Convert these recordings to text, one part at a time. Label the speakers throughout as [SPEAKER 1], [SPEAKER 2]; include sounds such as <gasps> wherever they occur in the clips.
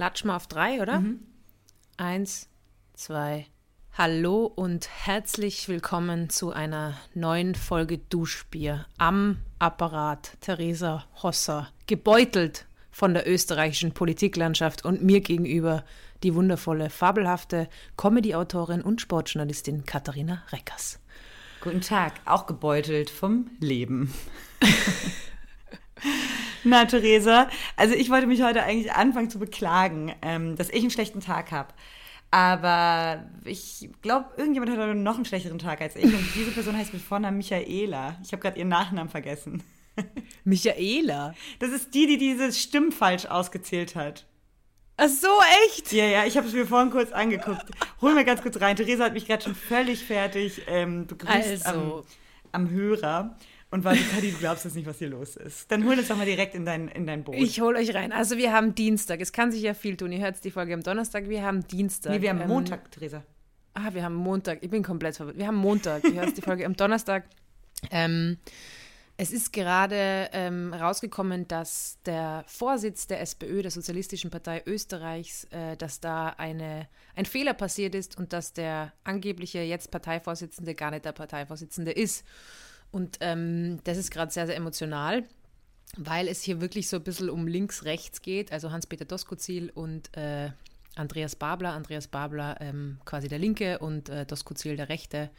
[SPEAKER 1] klatsch mal auf drei, oder? Mhm. Eins, zwei. Hallo und herzlich willkommen zu einer neuen Folge Duschbier am Apparat. Theresa Hosser, gebeutelt von der österreichischen Politiklandschaft und mir gegenüber die wundervolle, fabelhafte Comedy-Autorin und Sportjournalistin Katharina Reckers.
[SPEAKER 2] Guten Tag, auch gebeutelt vom Leben. <laughs> Na, Theresa, also ich wollte mich heute eigentlich anfangen zu beklagen, ähm, dass ich einen schlechten Tag habe. Aber ich glaube, irgendjemand hat heute noch einen schlechteren Tag als ich. Und diese Person heißt mit Vornamen Michaela. Ich habe gerade ihren Nachnamen vergessen. <laughs>
[SPEAKER 1] Michaela?
[SPEAKER 2] Das ist die, die dieses Stimm falsch ausgezählt hat.
[SPEAKER 1] Ach so, echt?
[SPEAKER 2] Ja, ja, ich habe es mir vorhin kurz angeguckt. Hol mir ganz kurz rein. Theresa hat mich gerade schon völlig fertig ähm, begrüßt also. am, am Hörer und war so, Kadi, du glaubst jetzt nicht, was hier los ist. Dann hol uns doch mal direkt in dein, in dein Boot.
[SPEAKER 1] Ich hol euch rein. Also wir haben Dienstag. Es kann sich ja viel tun. Ihr hört die Folge am Donnerstag. Wir haben Dienstag.
[SPEAKER 2] Nee, wir haben ähm, Montag, Theresa.
[SPEAKER 1] Ah, wir haben Montag. Ich bin komplett verwirrt. Wir haben Montag. Ihr hört die Folge am Donnerstag. Ähm, es ist gerade ähm, rausgekommen, dass der Vorsitz der SPÖ, der Sozialistischen Partei Österreichs, äh, dass da eine, ein Fehler passiert ist und dass der angebliche jetzt Parteivorsitzende gar nicht der Parteivorsitzende ist. Und ähm, das ist gerade sehr, sehr emotional, weil es hier wirklich so ein bisschen um links-rechts geht. Also Hans-Peter Doskozil und äh, Andreas Babler. Andreas Babler ähm, quasi der Linke und äh, Doskozil der Rechte.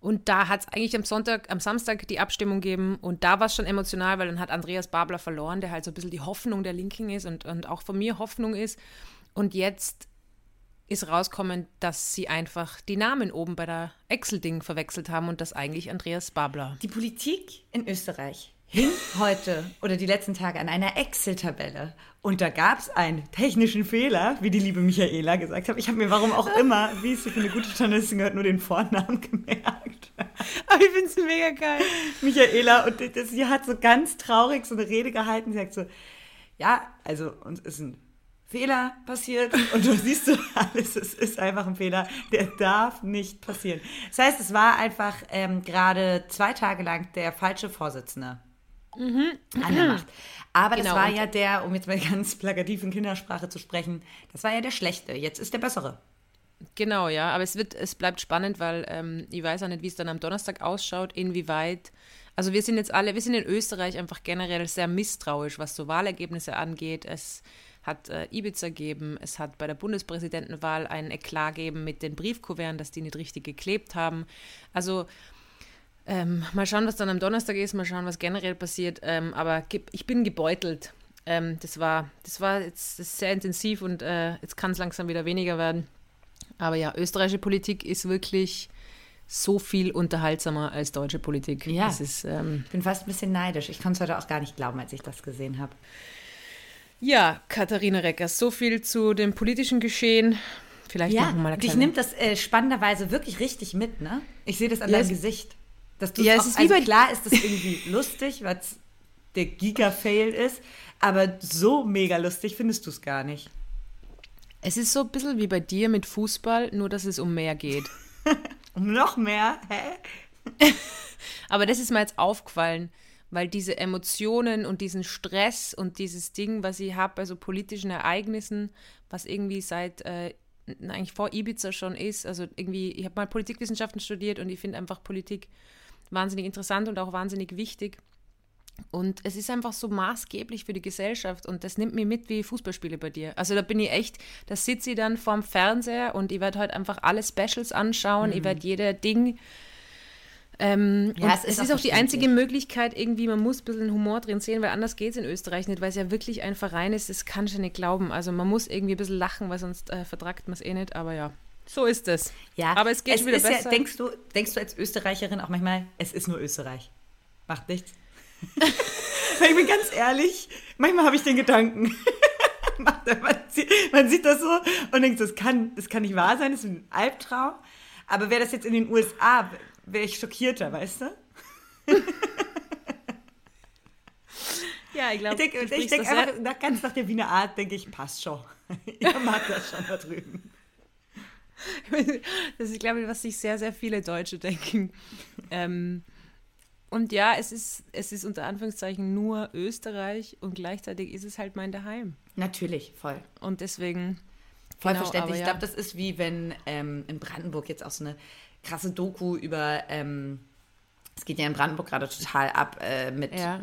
[SPEAKER 1] Und da hat es eigentlich am Sonntag, am Samstag die Abstimmung gegeben und da war es schon emotional, weil dann hat Andreas Babler verloren, der halt so ein bisschen die Hoffnung der Linken ist und, und auch von mir Hoffnung ist. Und jetzt ist rauskommen, dass sie einfach die Namen oben bei der Excel-Ding verwechselt haben und das eigentlich Andreas Babler.
[SPEAKER 2] Die Politik in Österreich hing heute oder die letzten Tage an einer Excel-Tabelle. Und da gab es einen technischen Fehler, wie die liebe Michaela gesagt hat. Ich habe mir warum auch immer, wie es für eine gute Journalistin gehört, nur den Vornamen <laughs> gemerkt.
[SPEAKER 1] Aber ich finde es mega geil.
[SPEAKER 2] Michaela, und das, sie hat so ganz traurig so eine Rede gehalten. Sie sagt so, ja, also uns ist ein Fehler passiert <laughs> und du siehst du alles, es ist einfach ein Fehler, der darf nicht passieren. Das heißt, es war einfach ähm, gerade zwei Tage lang der falsche Vorsitzende mhm. an der Macht. Aber genau. das war ja der, um jetzt mal <laughs> ganz plakativ in Kindersprache zu sprechen, das war ja der Schlechte. Jetzt ist der Bessere.
[SPEAKER 1] Genau, ja, aber es wird, es bleibt spannend, weil ähm, ich weiß auch nicht, wie es dann am Donnerstag ausschaut, inwieweit. Also wir sind jetzt alle, wir sind in Österreich einfach generell sehr misstrauisch, was so Wahlergebnisse angeht. Es hat äh, Ibiza gegeben, es hat bei der Bundespräsidentenwahl ein Eklat gegeben mit den Briefkuverten, dass die nicht richtig geklebt haben. Also ähm, mal schauen, was dann am Donnerstag ist, mal schauen, was generell passiert. Ähm, aber ich bin gebeutelt. Ähm, das war, das war jetzt das sehr intensiv und äh, jetzt kann es langsam wieder weniger werden. Aber ja, österreichische Politik ist wirklich so viel unterhaltsamer als deutsche Politik.
[SPEAKER 2] Ja, ist, ähm, ich bin fast ein bisschen neidisch. Ich konnte es heute auch gar nicht glauben, als ich das gesehen habe.
[SPEAKER 1] Ja, Katharina Reckers, so viel zu dem politischen Geschehen. Vielleicht
[SPEAKER 2] ja, noch mal eine Dich nimmt das äh, spannenderweise wirklich richtig mit, ne? Ich sehe das an ja, deinem Gesicht. Dass du ja, es ist also klar ist das irgendwie <laughs> lustig, weil es der Giga-Fail ist, aber so mega lustig findest du es gar nicht.
[SPEAKER 1] Es ist so ein bisschen wie bei dir mit Fußball, nur dass es um mehr geht. <laughs>
[SPEAKER 2] um noch mehr? Hä? <laughs>
[SPEAKER 1] aber das ist mir jetzt aufgefallen weil diese Emotionen und diesen Stress und dieses Ding, was ich habe bei so politischen Ereignissen, was irgendwie seit äh, eigentlich vor Ibiza schon ist, also irgendwie, ich habe mal Politikwissenschaften studiert und ich finde einfach Politik wahnsinnig interessant und auch wahnsinnig wichtig. Und es ist einfach so maßgeblich für die Gesellschaft und das nimmt mich mit wie Fußballspiele bei dir. Also da bin ich echt, da sitze ich dann vorm Fernseher und ich werde heute halt einfach alle Specials anschauen, mhm. ich werde jeder Ding ähm, ja, es ist, es ist auch die einzige Möglichkeit, irgendwie, man muss ein bisschen Humor drin sehen, weil anders geht es in Österreich nicht, weil es ja wirklich ein Verein ist, das kann ich nicht glauben. Also man muss irgendwie ein bisschen lachen, weil sonst äh, vertragt man es eh nicht, aber ja. So ist es.
[SPEAKER 2] Ja, aber es geht es wieder besser. Ja, denkst, du, denkst du als Österreicherin auch manchmal, es ist nur Österreich? Macht nichts. <laughs> ich bin ganz ehrlich, manchmal habe ich den Gedanken. <laughs> man, sieht, das so und denkt, das kann, das kann nicht wahr sein, das ist ein Albtraum. Aber wäre das jetzt in den USA, wäre ich schockierter, weißt du? <laughs>
[SPEAKER 1] ja, ich glaube,
[SPEAKER 2] ich denke denk einfach nach, ganz nach der Wiener Art, denke ich, passt schon. <laughs> Ihr mag das schon da drüben.
[SPEAKER 1] Das ist, glaube ich, was sich sehr, sehr viele Deutsche denken. Ähm, Und ja, es ist, es ist unter Anführungszeichen nur Österreich und gleichzeitig ist es halt mein Daheim.
[SPEAKER 2] Natürlich, voll.
[SPEAKER 1] Und deswegen.
[SPEAKER 2] Voll genau, verständlich. Ja. Ich glaube, das ist wie wenn ähm, in Brandenburg jetzt auch so eine krasse Doku über, ähm, es geht ja in Brandenburg gerade total ab äh, mit ja.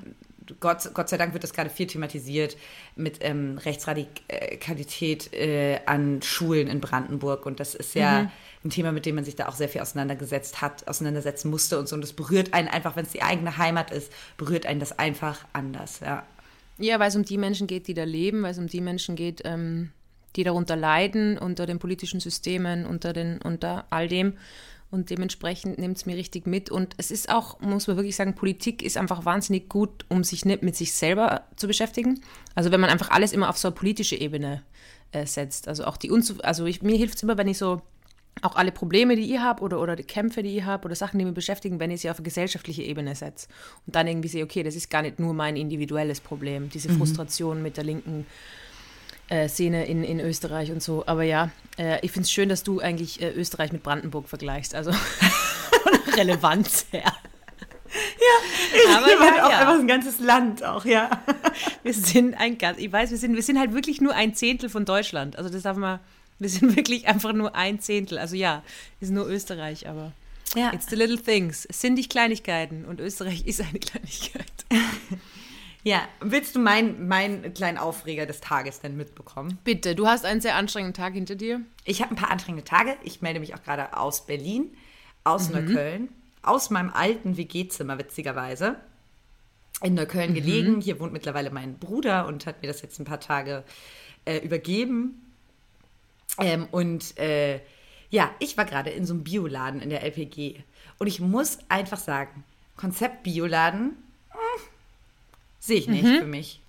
[SPEAKER 2] Gott, Gott sei Dank wird das gerade viel thematisiert mit ähm, Rechtsradikalität äh, an Schulen in Brandenburg. Und das ist ja mhm. ein Thema, mit dem man sich da auch sehr viel auseinandergesetzt hat, auseinandersetzen musste und so. Und das berührt einen einfach, wenn es die eigene Heimat ist, berührt einen das einfach anders, ja.
[SPEAKER 1] Ja, weil es um die Menschen geht, die da leben, weil es um die Menschen geht, ähm, die darunter leiden, unter den politischen Systemen, unter, den, unter all dem. Und dementsprechend nimmt es mir richtig mit. Und es ist auch, muss man wirklich sagen, Politik ist einfach wahnsinnig gut, um sich nicht mit sich selber zu beschäftigen. Also wenn man einfach alles immer auf so eine politische Ebene äh, setzt. Also auch die Unzu also ich, mir hilft es immer, wenn ich so auch alle Probleme, die ich habe oder, oder die Kämpfe, die ich habe oder Sachen, die mich beschäftigen, wenn ich sie auf eine gesellschaftliche Ebene setze. Und dann irgendwie sehe, okay, das ist gar nicht nur mein individuelles Problem, diese mhm. Frustration mit der linken äh, Szene in, in Österreich und so. Aber ja, äh, ich finde es schön, dass du eigentlich äh, Österreich mit Brandenburg vergleichst. Also <laughs> Relevanz her.
[SPEAKER 2] Ja, ich aber ja, halt auch ja. einfach ein ganzes Land auch, ja. <laughs>
[SPEAKER 1] Wir sind ein ganz, ich weiß, wir sind, wir sind halt wirklich nur ein Zehntel von Deutschland. Also das darf man, wir sind wirklich einfach nur ein Zehntel. Also ja, wir sind nur Österreich, aber ja. it's the little things. Es sind die Kleinigkeiten und Österreich <laughs> ist eine Kleinigkeit.
[SPEAKER 2] Ja, willst du meinen mein kleinen Aufreger des Tages denn mitbekommen?
[SPEAKER 1] Bitte, du hast einen sehr anstrengenden Tag hinter dir.
[SPEAKER 2] Ich habe ein paar anstrengende Tage. Ich melde mich auch gerade aus Berlin, aus mhm. Neukölln, aus meinem alten WG-Zimmer, witzigerweise. In Neukölln mhm. gelegen. Hier wohnt mittlerweile mein Bruder und hat mir das jetzt ein paar Tage äh, übergeben. Ähm, und äh, ja, ich war gerade in so einem Bioladen in der LPG. Und ich muss einfach sagen, Konzept Bioladen Sehe ich nicht mhm. für mich.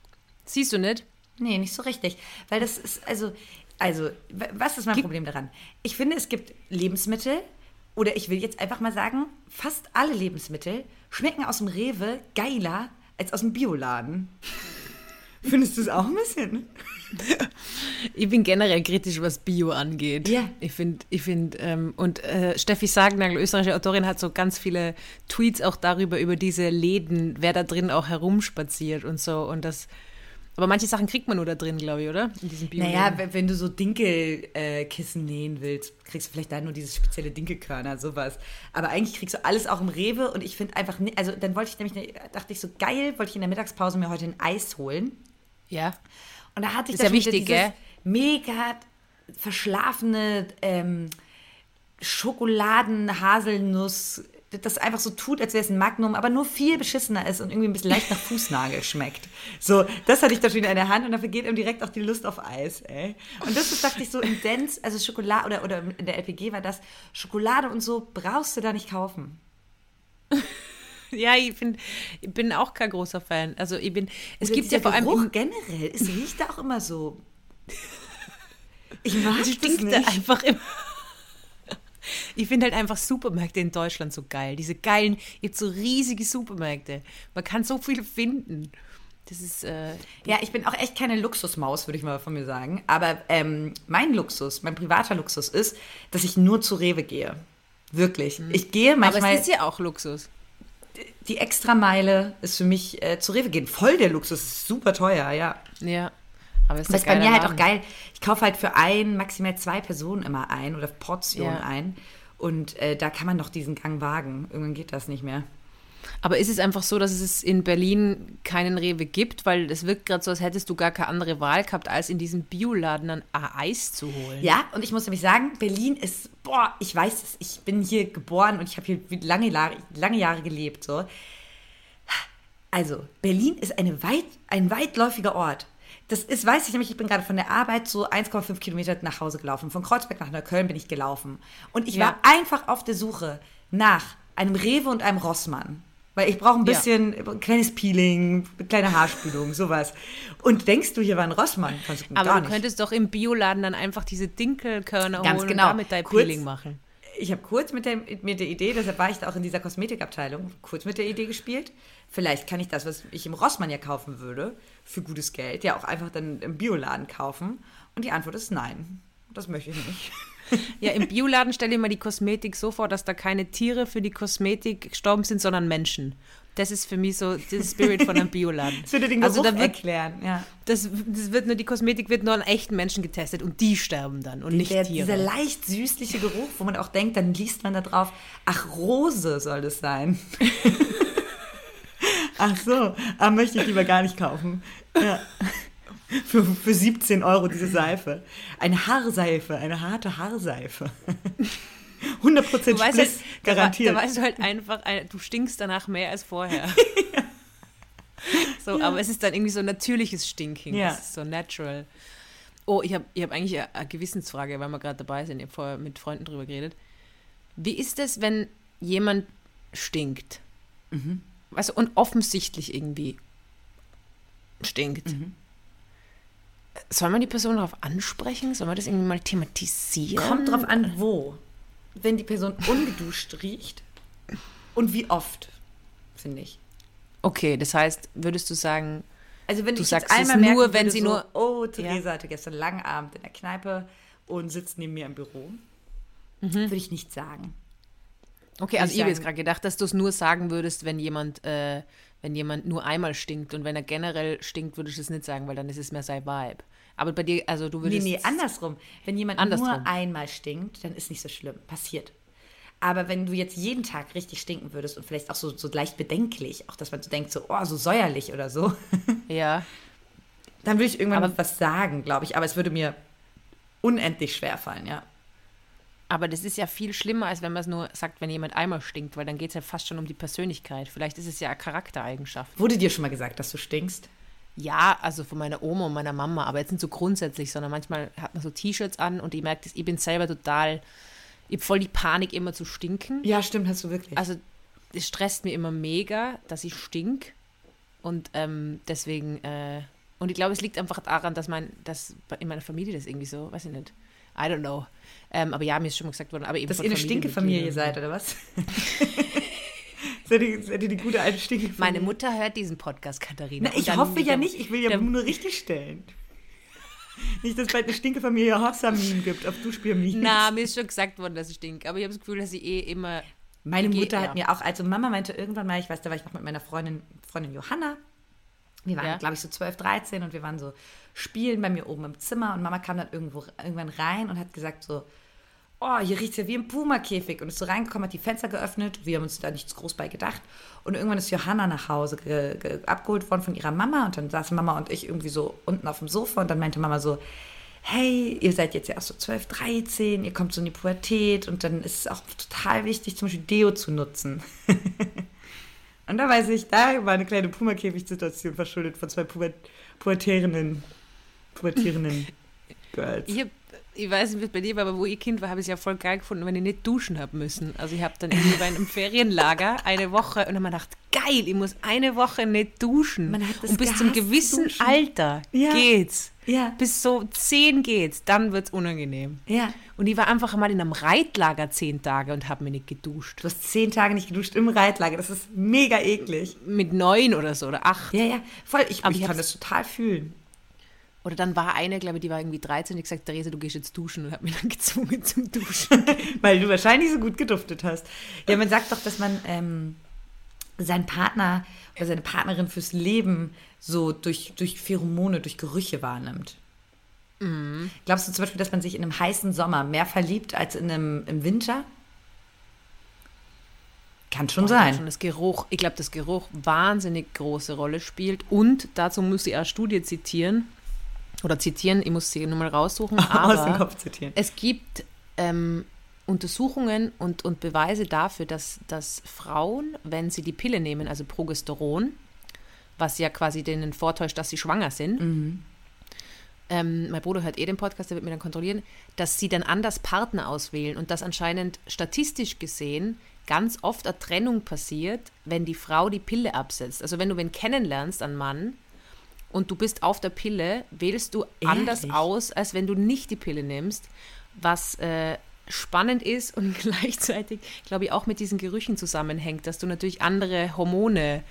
[SPEAKER 1] Siehst du nicht?
[SPEAKER 2] Nee, nicht so richtig. Weil das ist, also, also, was ist mein Gib Problem daran? Ich finde, es gibt Lebensmittel, oder ich will jetzt einfach mal sagen, fast alle Lebensmittel schmecken aus dem Rewe geiler als aus dem Bioladen. Findest du es auch ein bisschen? <laughs>
[SPEAKER 1] Ich bin generell kritisch, was Bio angeht. Ja. Ich finde, ich finde, ähm, und äh, Steffi Sagnagel, österreichische Autorin, hat so ganz viele Tweets auch darüber, über diese Läden, wer da drin auch herumspaziert und so. Und das, aber manche Sachen kriegt man nur da drin, glaube ich, oder?
[SPEAKER 2] In diesem bio Naja, wenn du so Dinkelkissen äh, nähen willst, kriegst du vielleicht da nur dieses spezielle Dinkelkörner, sowas. Aber eigentlich kriegst du alles auch im Rewe und ich finde einfach, also dann wollte ich nämlich, dachte ich so, geil, wollte ich in der Mittagspause mir heute ein Eis holen.
[SPEAKER 1] Ja.
[SPEAKER 2] Und da hatte ich
[SPEAKER 1] ist ja wichtig, gell?
[SPEAKER 2] mega verschlafene ähm, Schokoladen-Haselnuss, das einfach so tut, als wäre es ein Magnum, aber nur viel beschissener ist und irgendwie ein bisschen leicht nach Fußnagel <laughs> schmeckt. So, das hatte ich da schon in der Hand und dafür geht ihm direkt auch die Lust auf Eis, ey. Und das ist, dachte ich, so in Dance, also Schokolade, oder, oder in der LPG war das, Schokolade und so brauchst du da nicht kaufen. <laughs> <laughs>
[SPEAKER 1] ja, ich, find, ich bin auch kein großer Fan. Also ich bin,
[SPEAKER 2] es gibt ja vor allem Geruch generell, es riecht da auch immer so. Ich mag es das nicht.
[SPEAKER 1] einfach immer. <laughs> Ich finde halt einfach Supermärkte in Deutschland so geil. Diese geilen, jetzt so riesige Supermärkte. Man kann so viel finden. Das ist. Äh,
[SPEAKER 2] ja, ich bin auch echt keine Luxusmaus, würde ich mal von mir sagen. Aber ähm, mein Luxus, mein privater Luxus ist, dass ich nur zu Rewe gehe. Wirklich. Mhm. Ich gehe manchmal.
[SPEAKER 1] Aber es ist ja auch Luxus
[SPEAKER 2] die Extrameile ist für mich äh, zu Rewe gehen. Voll der Luxus, ist super teuer, ja.
[SPEAKER 1] Ja.
[SPEAKER 2] Aber ist das ist bei mir halt auch geil. Ich kaufe halt für ein, maximal zwei Personen immer ein oder Portionen ja. ein. Und äh, da kann man doch diesen Gang wagen. Irgendwann geht das nicht mehr.
[SPEAKER 1] Aber ist es einfach so, dass es in Berlin keinen Rewe gibt? Weil es wirkt gerade so, als hättest du gar keine andere Wahl gehabt, als in diesem Bioladen ein Eis zu holen.
[SPEAKER 2] Ja, und ich muss nämlich sagen, Berlin ist, boah, ich weiß es, ich bin hier geboren und ich habe hier lange, lange Jahre gelebt. So. Also, Berlin ist eine weit, ein weitläufiger Ort. Das ist, weiß ich nämlich, ich bin gerade von der Arbeit so 1,5 Kilometer nach Hause gelaufen. Von Kreuzberg nach Neukölln bin ich gelaufen. Und ich ja. war einfach auf der Suche nach einem Rewe und einem Rossmann. Weil ich brauche ein bisschen, ja. ein kleines Peeling, eine kleine Haarspülung, sowas. Und denkst du, hier war ein Rossmann?
[SPEAKER 1] Aber du könntest doch im Bioladen dann einfach diese Dinkelkörner Ganz holen genau. und damit dein kurz, Peeling machen.
[SPEAKER 2] Ich habe kurz mit der, mit der Idee, deshalb war ich da auch in dieser Kosmetikabteilung, kurz mit der Idee gespielt. Vielleicht kann ich das, was ich im Rossmann ja kaufen würde, für gutes Geld, ja auch einfach dann im Bioladen kaufen. Und die Antwort ist nein. Das möchte ich nicht.
[SPEAKER 1] Ja, im Bioladen stelle ich mir die Kosmetik so vor, dass da keine Tiere für die Kosmetik gestorben sind, sondern Menschen. Das ist für mich so der Spirit von einem Bioladen. <laughs>
[SPEAKER 2] Das würde den
[SPEAKER 1] Also
[SPEAKER 2] Geruch
[SPEAKER 1] da wird-
[SPEAKER 2] erklären, ja.
[SPEAKER 1] Das, das wird nur, die Kosmetik wird nur an echten Menschen getestet und die sterben dann und nicht
[SPEAKER 2] Der,
[SPEAKER 1] Tiere.
[SPEAKER 2] dieser leicht süßliche Geruch, wo man auch denkt, dann liest man da drauf, ach, Rose soll das sein. <laughs> ach so, ah, möchte ich lieber gar nicht kaufen. Ja. <laughs> Für, für 17 Euro diese Seife. Eine Haarseife, eine harte Haarseife. 100% <laughs>
[SPEAKER 1] Du weißt
[SPEAKER 2] Spliss,
[SPEAKER 1] halt, da,
[SPEAKER 2] garantiert.
[SPEAKER 1] da weißt du halt einfach, ein- du stinkst danach mehr als vorher. <laughs> So, aber es ist dann irgendwie so natürliches Stinken.
[SPEAKER 2] Ja.
[SPEAKER 1] Das ist so natural. Oh, ich habe ich hab eigentlich eine, eine Gewissensfrage, weil wir gerade dabei sind. Ich habe vorher mit Freunden drüber geredet. Wie ist es, wenn jemand stinkt?
[SPEAKER 2] Mhm.
[SPEAKER 1] Also, und offensichtlich irgendwie stinkt.
[SPEAKER 2] Mhm.
[SPEAKER 1] Soll man die Person darauf ansprechen? Soll man das irgendwie mal thematisieren?
[SPEAKER 2] Kommt drauf an, wo. Wenn die Person ungeduscht riecht und wie oft, finde ich.
[SPEAKER 1] Okay, das heißt, würdest du sagen,
[SPEAKER 2] Also wenn
[SPEAKER 1] Du
[SPEAKER 2] ich
[SPEAKER 1] sagst
[SPEAKER 2] jetzt
[SPEAKER 1] es
[SPEAKER 2] einmal merken
[SPEAKER 1] nur, wenn sie
[SPEAKER 2] so,
[SPEAKER 1] nur-
[SPEAKER 2] oh, Theresa hatte gestern einen langen Abend in der Kneipe und sitzt neben mir im Büro,
[SPEAKER 1] Mhm.
[SPEAKER 2] würde ich nicht sagen.
[SPEAKER 1] Okay,
[SPEAKER 2] Würde
[SPEAKER 1] also
[SPEAKER 2] ich
[SPEAKER 1] habe jetzt gerade gedacht, dass du es nur sagen würdest, wenn jemand, äh, wenn jemand nur einmal stinkt und wenn er generell stinkt, würdest du es nicht sagen, weil dann ist es mehr sein Vibe. Aber bei dir, also du
[SPEAKER 2] Nee,
[SPEAKER 1] würdest.
[SPEAKER 2] nee, andersrum. Wenn jemand
[SPEAKER 1] Andersrum.
[SPEAKER 2] nur einmal stinkt, dann ist nicht so schlimm. Passiert. Aber wenn du jetzt jeden Tag richtig stinken würdest und vielleicht auch so, so leicht bedenklich, auch dass man so denkt, so, oh, so säuerlich oder so, <laughs>
[SPEAKER 1] Ja.
[SPEAKER 2] dann würde ich irgendwann
[SPEAKER 1] Aber-
[SPEAKER 2] was sagen, glaube ich. Aber es würde mir unendlich schwer fallen, ja.
[SPEAKER 1] Aber das ist ja viel schlimmer, als wenn man es nur sagt, wenn jemand einmal stinkt, weil dann geht es ja fast schon um die Persönlichkeit. Vielleicht ist es ja eine Charaktereigenschaft.
[SPEAKER 2] Wurde dir schon mal gesagt, dass du stinkst?
[SPEAKER 1] Ja, also von meiner Oma und meiner Mama, aber jetzt nicht so grundsätzlich, sondern manchmal hat man so T-Shirts an und ich merke, ich bin selber total, ich habe voll die Panik, immer zu stinken.
[SPEAKER 2] Ja, stimmt, hast du wirklich.
[SPEAKER 1] Also es stresst mir immer mega, dass ich stink. Und ähm, deswegen, äh, und ich glaube, es liegt einfach daran, dass mein, dass in meiner Familie das irgendwie so, weiß ich nicht. I don't know. Ähm, aber ja, mir ist schon mal gesagt worden, aber eben
[SPEAKER 2] Dass ihr eine Stinkefamilie seid, oder was? <laughs> seid, ihr, seid ihr die gute alte Stinkefamilie?
[SPEAKER 1] Meine Mutter hört diesen Podcast, Katharina.
[SPEAKER 2] Na, ich
[SPEAKER 1] dann
[SPEAKER 2] hoffe ja
[SPEAKER 1] wieder-
[SPEAKER 2] nicht, ich will ja nur richtig stellen. Nicht, dass es bald eine Stinkefamilie Hossa-Meme gibt auf Duschbier-Memes.
[SPEAKER 1] Na, mir ist schon gesagt worden, dass ich stink. Aber ich habe das Gefühl, dass ich eh immer.
[SPEAKER 2] Meine
[SPEAKER 1] Ge-
[SPEAKER 2] Mutter
[SPEAKER 1] ja.
[SPEAKER 2] hat mir auch, also Mama meinte irgendwann mal, ich weiß, da war ich noch mit meiner Freundin, Freundin Johanna. Wir waren,
[SPEAKER 1] Ja.
[SPEAKER 2] glaube ich, so 12, 13 und wir waren so spielen bei mir oben im Zimmer und Mama kam dann irgendwo irgendwann rein und hat gesagt so, oh, hier riecht ja wie im Puma-Käfig und ist so reingekommen, hat die Fenster geöffnet. Wir haben uns da nichts groß bei gedacht. Und irgendwann ist Johanna nach Hause ge ge abgeholt worden von ihrer Mama und dann saßen Mama und ich irgendwie so unten auf dem Sofa und dann meinte Mama so, hey, ihr seid jetzt ja auch so 12, 13, ihr kommt so in die Pubertät und dann ist es auch total wichtig, zum Beispiel Deo zu nutzen. <laughs> und da weiß ich, da war eine kleine Puma-Käfig-Situation verschuldet von zwei Puber pubertierenden, pubertierenden <laughs> Girls.
[SPEAKER 1] Hab, ich weiß nicht, wie es bei dir war, aber wo ich Kind war, habe ich es ja voll geil gefunden, wenn ich nicht duschen habe müssen. Also ich habe dann irgendwie bei einem <laughs> Ferienlager eine Woche und dann habe ich gedacht, geil, ich muss eine Woche nicht duschen.
[SPEAKER 2] Man hat das
[SPEAKER 1] und bis zum gewissen
[SPEAKER 2] duschen.
[SPEAKER 1] Alter
[SPEAKER 2] Ja.
[SPEAKER 1] geht's.
[SPEAKER 2] Ja.
[SPEAKER 1] Bis so zehn geht's, dann wird's unangenehm.
[SPEAKER 2] Ja.
[SPEAKER 1] Und ich war einfach mal in einem Reitlager zehn Tage und habe mich nicht geduscht.
[SPEAKER 2] Du hast zehn Tage nicht geduscht im Reitlager. Das ist mega eklig.
[SPEAKER 1] Mit neun oder so oder acht.
[SPEAKER 2] Ja, ja. Voll. Ich, ich
[SPEAKER 1] ich
[SPEAKER 2] kann das total fühlen.
[SPEAKER 1] Oder dann war eine, glaube ich, die war irgendwie 13 und ich gesagt, Therese, du gehst jetzt duschen und hat mich dann <laughs> gezwungen zum Duschen. <laughs>
[SPEAKER 2] Weil du wahrscheinlich so gut geduftet hast. Ja, man sagt doch, dass man ähm, seinen Partner oder seine Partnerin fürs Leben so durch, durch Pheromone, durch Gerüche wahrnimmt. Glaubst du zum Beispiel, dass man sich in einem heißen Sommer mehr verliebt als in einem, im Winter? Kann schon
[SPEAKER 1] glaub
[SPEAKER 2] sein.
[SPEAKER 1] Schon das Geruch, ich glaube, das Geruch wahnsinnig große Rolle spielt. Und dazu muss ich eine Studie zitieren. Oder zitieren, ich muss sie nur mal raussuchen. <laughs>
[SPEAKER 2] Aus dem
[SPEAKER 1] Aber
[SPEAKER 2] Kopf zitieren.
[SPEAKER 1] es gibt ähm, Untersuchungen und, und Beweise dafür, dass, dass Frauen, wenn sie die Pille nehmen, also Progesteron, was ja quasi denen vortäuscht, dass sie schwanger sind, ähm, mein Bruder hört eh den Podcast, der wird mir dann kontrollieren, dass sie dann anders Partner auswählen und dass anscheinend statistisch gesehen ganz oft eine Trennung passiert, wenn die Frau die Pille absetzt. Also wenn du wen kennenlernst, einen Mann, und du bist auf der Pille, wählst du anders
[SPEAKER 2] Ehrlich?
[SPEAKER 1] aus, als wenn du nicht die Pille nimmst, was äh, spannend ist und <laughs> gleichzeitig, glaube ich, auch mit diesen Gerüchen zusammenhängt, dass du natürlich andere Hormone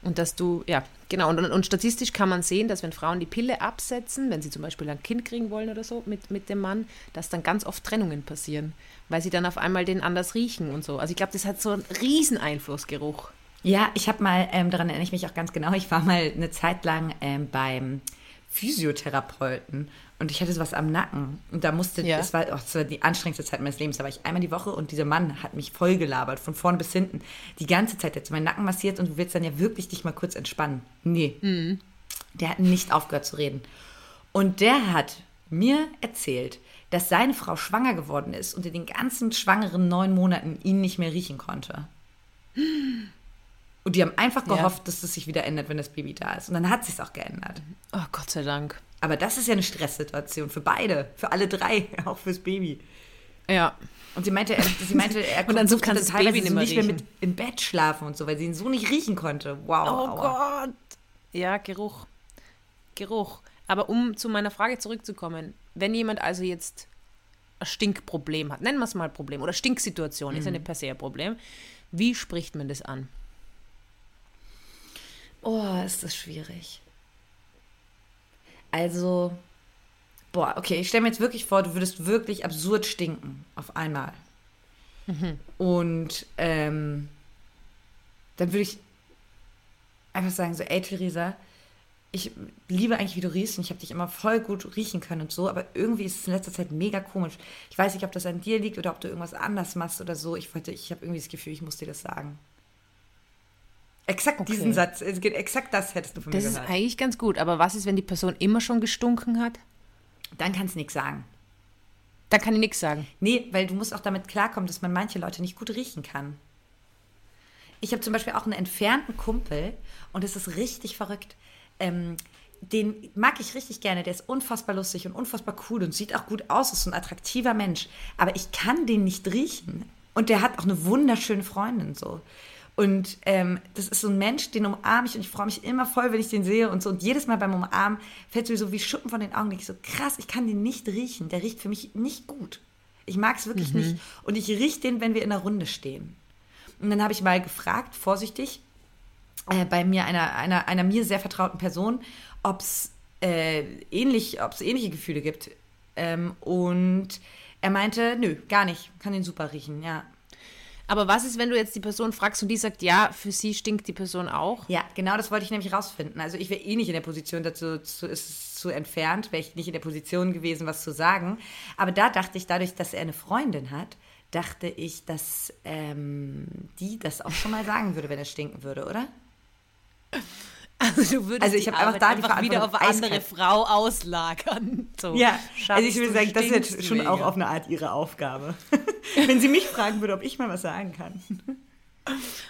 [SPEAKER 1] und dass du, ja, genau, und, und statistisch kann man sehen, dass wenn Frauen die Pille absetzen, wenn sie zum Beispiel ein Kind kriegen wollen oder so mit, mit dem Mann, dass dann ganz oft Trennungen passieren, weil sie dann auf einmal den anders riechen und so. Also ich glaube, das hat so einen riesen Einfluss, Geruch.
[SPEAKER 2] Ja, ich habe mal, ähm, daran erinnere ich mich auch ganz genau, ich war mal eine Zeit lang ähm, beim Physiotherapeuten und ich hatte sowas am Nacken. Und da musste,
[SPEAKER 1] Ja.
[SPEAKER 2] es war, oh, das war die anstrengendste Zeit meines Lebens. Da war ich einmal die Woche und dieser Mann hat mich voll gelabert, von vorn bis hinten. Die ganze Zeit. Der hat so meinen Nacken massiert und du willst dann ja wirklich dich mal kurz entspannen. Nee. Der hat nicht aufgehört zu reden. Und der hat mir erzählt, dass seine Frau schwanger geworden ist und in den ganzen schwangeren neun Monaten ihn nicht mehr riechen konnte. Und die haben einfach
[SPEAKER 1] Ja.
[SPEAKER 2] gehofft, dass das sich wieder ändert, wenn das Baby da ist. Und dann hat sich auch geändert.
[SPEAKER 1] Oh, Gott sei Dank.
[SPEAKER 2] Aber das ist ja eine Stresssituation für beide, für alle drei, <laughs> auch fürs Baby.
[SPEAKER 1] Ja.
[SPEAKER 2] Und sie meinte, er, sie meinte, er <laughs>
[SPEAKER 1] Und dann so das Baby nicht
[SPEAKER 2] nicht
[SPEAKER 1] mehr
[SPEAKER 2] mehr mit im Bett schlafen und so, weil sie ihn so nicht riechen konnte. Wow.
[SPEAKER 1] Oh
[SPEAKER 2] aua.
[SPEAKER 1] Gott. Ja, Geruch. Geruch. Aber um zu meiner Frage zurückzukommen, wenn jemand also jetzt ein Stinkproblem hat, nennen wir es mal Problem, oder Stinksituation, ist ja nicht per se ein Problem, wie spricht man das an?
[SPEAKER 2] Oh, ist das schwierig. Also, boah, okay, ich stelle mir jetzt wirklich vor, du würdest wirklich absurd stinken auf einmal. Und ähm, dann würde ich einfach sagen, so, ey Theresa, ich liebe eigentlich, wie du riechst und ich habe dich immer voll gut riechen können und so, aber irgendwie ist es in letzter Zeit mega komisch. Ich weiß nicht, ob das an dir liegt oder ob du irgendwas anders machst oder so. Ich wollte, ich habe irgendwie das Gefühl, ich muss dir das sagen. Exakt
[SPEAKER 1] Okay.
[SPEAKER 2] diesen Satz, es geht exakt das hättest du von
[SPEAKER 1] Das
[SPEAKER 2] mir
[SPEAKER 1] ist
[SPEAKER 2] gehört.
[SPEAKER 1] eigentlich ganz gut, aber was ist, wenn die Person immer schon gestunken hat?
[SPEAKER 2] Dann kannst du nichts sagen.
[SPEAKER 1] Dann kann ich nichts sagen.
[SPEAKER 2] Nee, weil du musst auch damit klarkommen, dass man manche Leute nicht gut riechen kann. Ich habe zum Beispiel auch einen entfernten Kumpel und es ist richtig verrückt. Ähm, den mag ich richtig gerne. Der ist unfassbar lustig und unfassbar cool und sieht auch gut aus, ist so ein attraktiver Mensch. Aber ich kann den nicht riechen. Und der hat auch eine wunderschöne Freundin so. Und ähm, das ist so ein Mensch, den umarme ich und ich freue mich immer voll, wenn ich den sehe und so. Und jedes Mal beim Umarmen fällt mir so wie Schuppen von den Augen. Ich so, krass, ich kann den nicht riechen. Der riecht für mich nicht gut. Ich mag es wirklich nicht. Und ich rieche den, wenn wir in der Runde stehen. Und dann habe ich mal gefragt, vorsichtig, äh, bei mir, einer, einer, einer mir sehr vertrauten Person, ob es äh, ähnlich, ob's ähnliche Gefühle gibt. Ähm, und er meinte, nö, gar nicht. Kann den super riechen, ja.
[SPEAKER 1] Aber was ist, wenn du jetzt die Person fragst und die sagt, ja, für sie stinkt die Person auch?
[SPEAKER 2] Ja, genau das wollte ich nämlich rausfinden. Also ich wäre eh nicht in der Position, dazu zu, ist zu entfernt, wäre ich nicht in der Position gewesen, was zu sagen. Aber da dachte ich, dadurch, dass er eine Freundin hat, dachte ich, dass ähm, die das auch schon mal sagen würde, wenn er stinken würde, oder?
[SPEAKER 1] Also du würdest
[SPEAKER 2] Also ich
[SPEAKER 1] die
[SPEAKER 2] hab einfach da die
[SPEAKER 1] wieder auf eine
[SPEAKER 2] Verantwortung
[SPEAKER 1] andere Frau auslagern. <laughs> So,
[SPEAKER 2] Ja, also ich würde sagen, das ist jetzt schon auch
[SPEAKER 1] mega.
[SPEAKER 2] auf eine Art ihre Aufgabe. <laughs> wenn sie mich fragen würde, ob ich mal was sagen kann.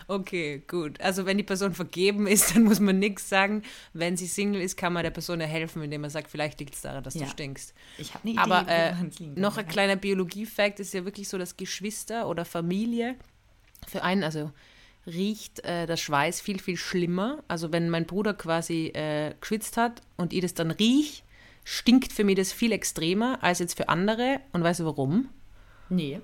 [SPEAKER 1] Okay, gut. Also wenn die Person vergeben ist, <laughs> dann muss man nichts sagen. Wenn sie Single ist, kann man der Person ja helfen, indem man sagt, vielleicht liegt es daran, dass
[SPEAKER 2] Ja.
[SPEAKER 1] du stinkst.
[SPEAKER 2] Ich habe eine Idee,
[SPEAKER 1] Aber äh, noch ein kleiner Biologie-Fact ist ja wirklich so, dass Geschwister oder Familie für einen, also riecht äh, der Schweiß viel, viel schlimmer. Also wenn mein Bruder quasi äh, geschwitzt hat und ich das dann riech, stinkt für mich das viel extremer als jetzt für andere. Und weißt du warum?
[SPEAKER 2] Nee.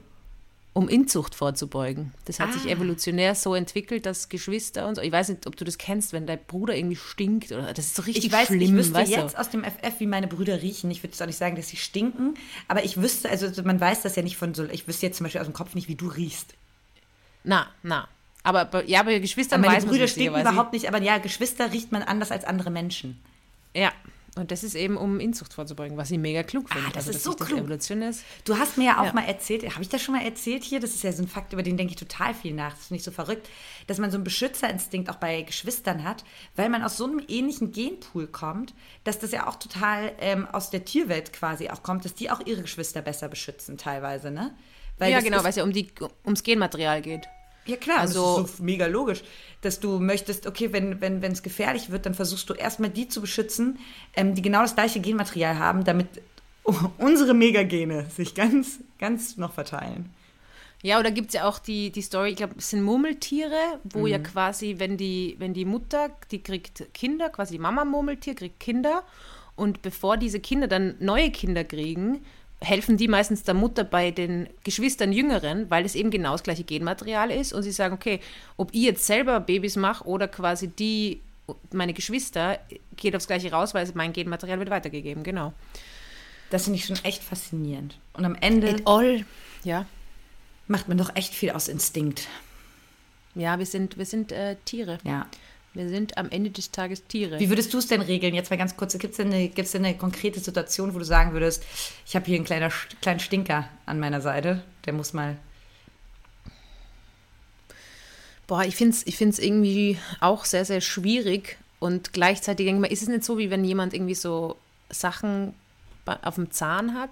[SPEAKER 1] Um Inzucht vorzubeugen. Das hat sich
[SPEAKER 2] Ah.
[SPEAKER 1] evolutionär so entwickelt, dass Geschwister und so, ich weiß nicht, ob du das kennst, wenn dein Bruder irgendwie stinkt oder das ist so richtig
[SPEAKER 2] Ich weiß,
[SPEAKER 1] schlimm.
[SPEAKER 2] ich wüsste
[SPEAKER 1] weißt du?
[SPEAKER 2] jetzt aus dem FF, wie meine Brüder riechen. Ich würde jetzt auch nicht sagen, dass sie stinken, aber ich wüsste, also man weiß das ja nicht von so, ich wüsste jetzt zum Beispiel aus dem Kopf nicht, wie du riechst.
[SPEAKER 1] Na, na. Aber bei- ja, bei Geschwistern
[SPEAKER 2] meine
[SPEAKER 1] weiß
[SPEAKER 2] Brüder
[SPEAKER 1] lustigerweise.
[SPEAKER 2] überhaupt nicht, aber ja, Geschwister riecht man anders als andere Menschen.
[SPEAKER 1] Ja, und das ist eben, um Inzucht vorzubeugen, was ich mega klug finde.
[SPEAKER 2] Ah, das
[SPEAKER 1] also,
[SPEAKER 2] ist so klug.
[SPEAKER 1] Evolution ist.
[SPEAKER 2] Du hast mir ja auch
[SPEAKER 1] Ja.
[SPEAKER 2] mal erzählt, habe ich das schon mal erzählt hier? Das ist ja so ein Fakt, über den denke ich total viel nach. Das finde ich so verrückt, dass man so einen Beschützerinstinkt auch bei Geschwistern hat, weil man aus so einem ähnlichen Genpool kommt, dass das ja auch total ähm, aus der Tierwelt quasi auch kommt, dass die auch ihre Geschwister besser beschützen teilweise, ne? Weil
[SPEAKER 1] ja, genau,
[SPEAKER 2] ist,
[SPEAKER 1] weil es ja um die, ums Genmaterial geht.
[SPEAKER 2] Ja klar, also das ist so mega logisch, dass du möchtest, okay, wenn wenn wenn, es gefährlich wird, dann versuchst du erstmal die zu beschützen, ähm, die genau das gleiche Genmaterial haben, damit <laughs> unsere Megagene sich ganz, ganz noch verteilen.
[SPEAKER 1] Ja, oder gibt es ja auch die, die Story, ich glaube, es sind Murmeltiere, wo
[SPEAKER 2] Mhm.
[SPEAKER 1] ja quasi, wenn die, wenn die Mutter, die kriegt Kinder, quasi die Mama-Murmeltier kriegt Kinder und bevor diese Kinder dann neue Kinder kriegen, helfen die meistens der Mutter bei den Geschwistern Jüngeren, weil es eben genau das gleiche Genmaterial ist und sie sagen, okay, ob ich jetzt selber Babys mache oder quasi die, meine Geschwister, geht aufs gleiche raus, weil mein Genmaterial wird weitergegeben, genau.
[SPEAKER 2] Das finde ich schon echt faszinierend. Und am Ende
[SPEAKER 1] all, ja.
[SPEAKER 2] macht man doch echt viel aus Instinkt.
[SPEAKER 1] Ja, wir sind, wir sind äh, Tiere.
[SPEAKER 2] Ja.
[SPEAKER 1] Wir sind am Ende des Tages Tiere.
[SPEAKER 2] Wie würdest du es denn regeln? Jetzt mal ganz kurz, gibt es denn, eine- gibt's denn eine konkrete Situation, wo du sagen würdest, ich habe hier einen kleiner, kleinen Stinker an meiner Seite, der muss mal.
[SPEAKER 1] Boah, ich finde es ich find's irgendwie auch sehr, sehr schwierig. Und gleichzeitig denke ich mal, ist es nicht so, wie wenn jemand irgendwie so Sachen auf dem Zahn hat?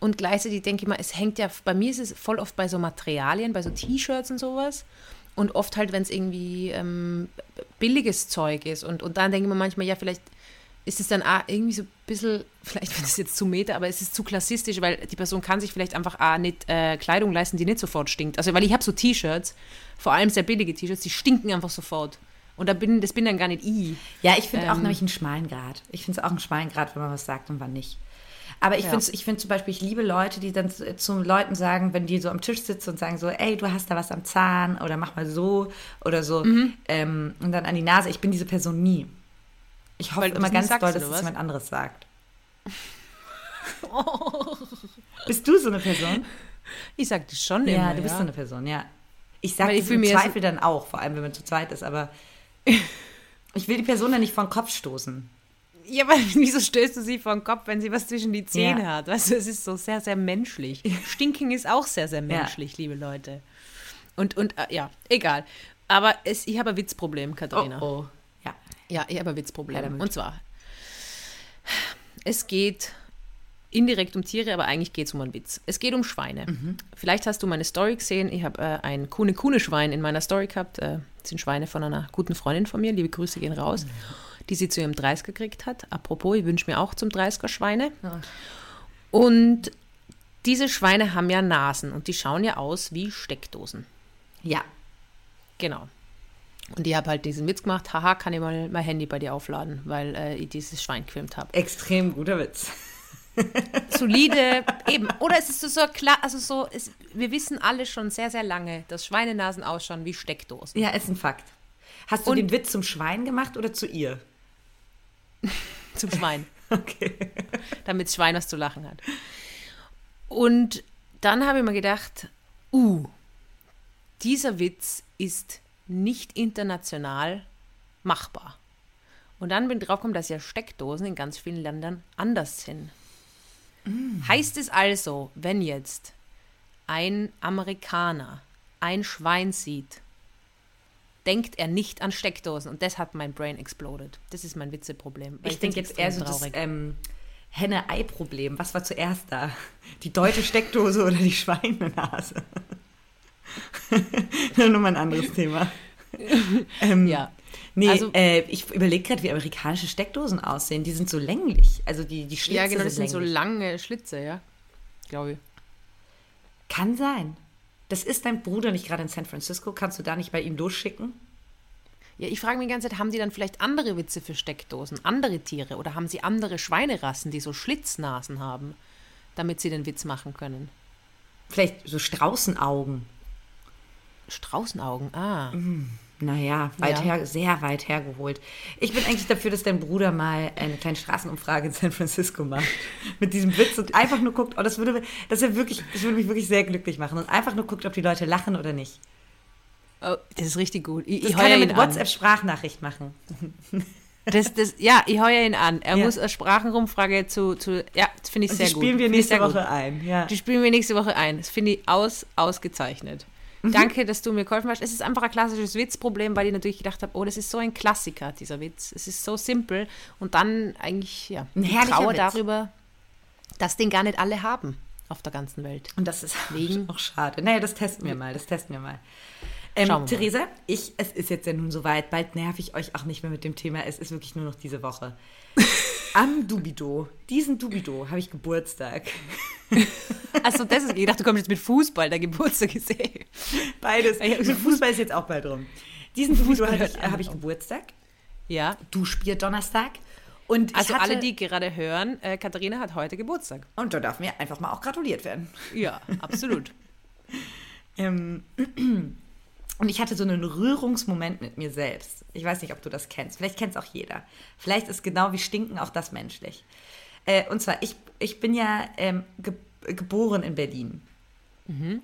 [SPEAKER 1] Und gleichzeitig denke ich mal, es hängt ja, bei mir ist es voll oft bei so Materialien, bei so T-Shirts und sowas. Und oft halt, wenn es irgendwie ähm, billiges Zeug ist. Und, und dann denke ich mir manchmal, ja, vielleicht ist es dann auch irgendwie so ein bisschen, <laughs> vielleicht wird es jetzt zu meta, aber es ist zu klassistisch, weil die Person kann sich vielleicht einfach auch nicht äh, Kleidung leisten, die nicht sofort stinkt. Also, weil ich habe so T-Shirts, vor allem sehr billige T-Shirts, die stinken einfach sofort. Und da bin, das bin dann gar nicht ich.
[SPEAKER 2] Ja, ich finde auch
[SPEAKER 1] Ähm.
[SPEAKER 2] nämlich einen schmalen Grad. Ich finde es auch einen schmalen Grad, wenn man was sagt und wann nicht. Aber ich
[SPEAKER 1] Ja.
[SPEAKER 2] finde ich find zum Beispiel, ich liebe Leute, die dann zu, zu Leuten sagen, wenn die so am Tisch sitzen und sagen so, ey, du hast da was am Zahn oder mach mal so oder so.
[SPEAKER 1] Mhm.
[SPEAKER 2] Ähm, und dann an die Nase. Ich bin diese Person nie. Ich hoffe immer ganz doll, dass es jemand anderes sagt. <laughs> Bist du so eine Person?
[SPEAKER 1] Ich sage das schon
[SPEAKER 2] Ja,
[SPEAKER 1] immer.
[SPEAKER 2] du bist
[SPEAKER 1] ja.
[SPEAKER 2] so eine Person, ja. Ich sage das im Zweifel dann auch, vor allem wenn man zu zweit ist, aber <laughs> ich will die Person dann nicht vor den Kopf stoßen.
[SPEAKER 1] Ja, aber <laughs> wieso stößt du sie vor den Kopf, wenn sie was zwischen die Zähne
[SPEAKER 2] Ja.
[SPEAKER 1] hat? Weißt du, es ist so sehr, sehr menschlich. <laughs> Stinking ist auch sehr, sehr menschlich, liebe Leute. Und, und äh, ja, egal. Aber es, ich habe ein Witzproblem, Katharina.
[SPEAKER 2] oh. Ja.
[SPEAKER 1] Ja, ich habe ein Witzproblem. Und zwar, es geht indirekt um Tiere, aber eigentlich geht es um einen Witz. Es geht um Schweine. Vielleicht hast du meine Story gesehen. Ich habe äh, ein Kuhne-Kuhne-Schwein in meiner Story gehabt. Äh, das sind Schweine von einer guten Freundin von mir. Liebe Grüße gehen raus. Die sie zu ihrem 30er gekriegt hat. Apropos, ich wünsche mir auch zum 30er Schweine. Und diese Schweine haben ja Nasen und die schauen ja aus wie Steckdosen.
[SPEAKER 2] Ja.
[SPEAKER 1] Genau. Und ich habe halt diesen Witz gemacht, haha, kann ich mal mein Handy bei dir aufladen, weil äh, ich dieses Schwein gefilmt habe.
[SPEAKER 2] Extrem guter Witz. <laughs>
[SPEAKER 1] Solide, eben. Oder es ist so, so klar, also so, es, wir wissen alle schon sehr, sehr lange, dass Schweinenasen ausschauen wie Steckdosen.
[SPEAKER 2] Ja, ist ein Fakt. Hast du
[SPEAKER 1] Und-
[SPEAKER 2] den Witz zum Schwein gemacht oder zu ihr? <laughs>
[SPEAKER 1] Zum Schwein.
[SPEAKER 2] Okay.
[SPEAKER 1] damit das Schwein was zu lachen hat. Und dann habe ich mir gedacht, uh, dieser Witz ist nicht international machbar. Und dann bin ich drauf gekommen, dass ja Steckdosen in ganz vielen Ländern anders sind. Heißt es also, wenn jetzt ein Amerikaner ein Schwein sieht, denkt er nicht an Steckdosen und das hat mein Brain exploded. Das ist mein Witzeproblem. weil
[SPEAKER 2] Ich denke jetzt eher so das ähm, Henne-Ei-Problem. Was war zuerst da? Die deutsche Steckdose oder die Schweinenase? <laughs> Nur mal ein anderes Thema. ähm,
[SPEAKER 1] Ja.
[SPEAKER 2] Nee,
[SPEAKER 1] Also-
[SPEAKER 2] äh, ich überlege gerade, wie amerikanische Steckdosen aussehen. Die sind so länglich. Also die, die Schlitze
[SPEAKER 1] Ja, genau, das sind so
[SPEAKER 2] länglich.
[SPEAKER 1] lange Schlitze, ja. Glaube ich.
[SPEAKER 2] Kann sein. Das ist dein Bruder nicht gerade in San Francisco. Kannst du da nicht bei ihm losschicken?
[SPEAKER 1] Ja, ich frage mich die ganze Zeit, haben die dann vielleicht andere Witze für Steckdosen, andere Tiere oder haben sie andere Schweinerassen, die so Schlitznasen haben, damit sie den Witz machen können?
[SPEAKER 2] Vielleicht so Straußenaugen.
[SPEAKER 1] Straußenaugen, ah.
[SPEAKER 2] Naja, weit
[SPEAKER 1] Ja.
[SPEAKER 2] her, sehr weit hergeholt. Ich bin eigentlich dafür, dass dein Bruder mal eine kleine Straßenumfrage in San Francisco macht. <laughs> Mit diesem Witz und einfach nur guckt, oh, das würde, das wäre wirklich, das würde mich wirklich sehr glücklich machen. Und einfach nur guckt, ob die Leute lachen oder nicht.
[SPEAKER 1] Oh, das ist richtig gut. Ich,
[SPEAKER 2] Das
[SPEAKER 1] ich
[SPEAKER 2] kann er mit. WhatsApp-Sprachnachricht machen. <laughs>
[SPEAKER 1] Das, das, ja, ich heuer ihn an. Er
[SPEAKER 2] Ja.
[SPEAKER 1] muss eine Sprachenrumfrage zu, zu ja, das finde ich
[SPEAKER 2] Und
[SPEAKER 1] sehr
[SPEAKER 2] die
[SPEAKER 1] gut.
[SPEAKER 2] spielen wir nächste
[SPEAKER 1] sehr gut.
[SPEAKER 2] Woche ein. Ja.
[SPEAKER 1] Die spielen wir nächste Woche ein. Das finde ich aus, ausgezeichnet.
[SPEAKER 2] Mhm.
[SPEAKER 1] Danke, dass du mir geholfen hast. Es ist einfach ein klassisches Witzproblem, weil ich natürlich gedacht habe, oh, das ist so ein Klassiker, dieser Witz. Es ist so simpel. Und dann eigentlich, ja,
[SPEAKER 2] Ein
[SPEAKER 1] Trauer
[SPEAKER 2] Witz.
[SPEAKER 1] darüber, dass den gar nicht alle haben auf der ganzen Welt.
[SPEAKER 2] Und das ist
[SPEAKER 1] Wegen- <laughs>
[SPEAKER 2] auch schade. Naja, das testen wir mal. Das testen wir mal. Ähm,
[SPEAKER 1] wir mal.
[SPEAKER 2] Theresa, ich, es ist jetzt ja nun soweit. Bald nerv ich euch auch nicht mehr mit dem Thema. Es ist wirklich nur noch diese Woche. <laughs> Am Dubido, diesen Dubido, habe ich Geburtstag.
[SPEAKER 1] Also das ist, ich dachte, du kommst jetzt mit Fußball, der Geburtstag gesehen.
[SPEAKER 2] Beides. Also Fußball ist jetzt auch bald rum. Diesen Dubido
[SPEAKER 1] Fußball
[SPEAKER 2] habe ich, habe ich Geburtstag.
[SPEAKER 1] Ja,
[SPEAKER 2] Du spielst Donnerstag. Und
[SPEAKER 1] also
[SPEAKER 2] hatte,
[SPEAKER 1] alle, die gerade hören, äh, Katharina hat heute Geburtstag.
[SPEAKER 2] Und da darf mir einfach mal auch gratuliert werden.
[SPEAKER 1] Ja, absolut. <laughs>
[SPEAKER 2] Ähm, <clears throat> und ich hatte so einen Rührungsmoment mit mir selbst. Ich weiß nicht, ob du das kennst. Vielleicht kennt es auch jeder. Vielleicht ist genau wie Stinken auch das menschlich. Äh, und zwar, ich, ich bin ja ähm, ge geboren in Berlin.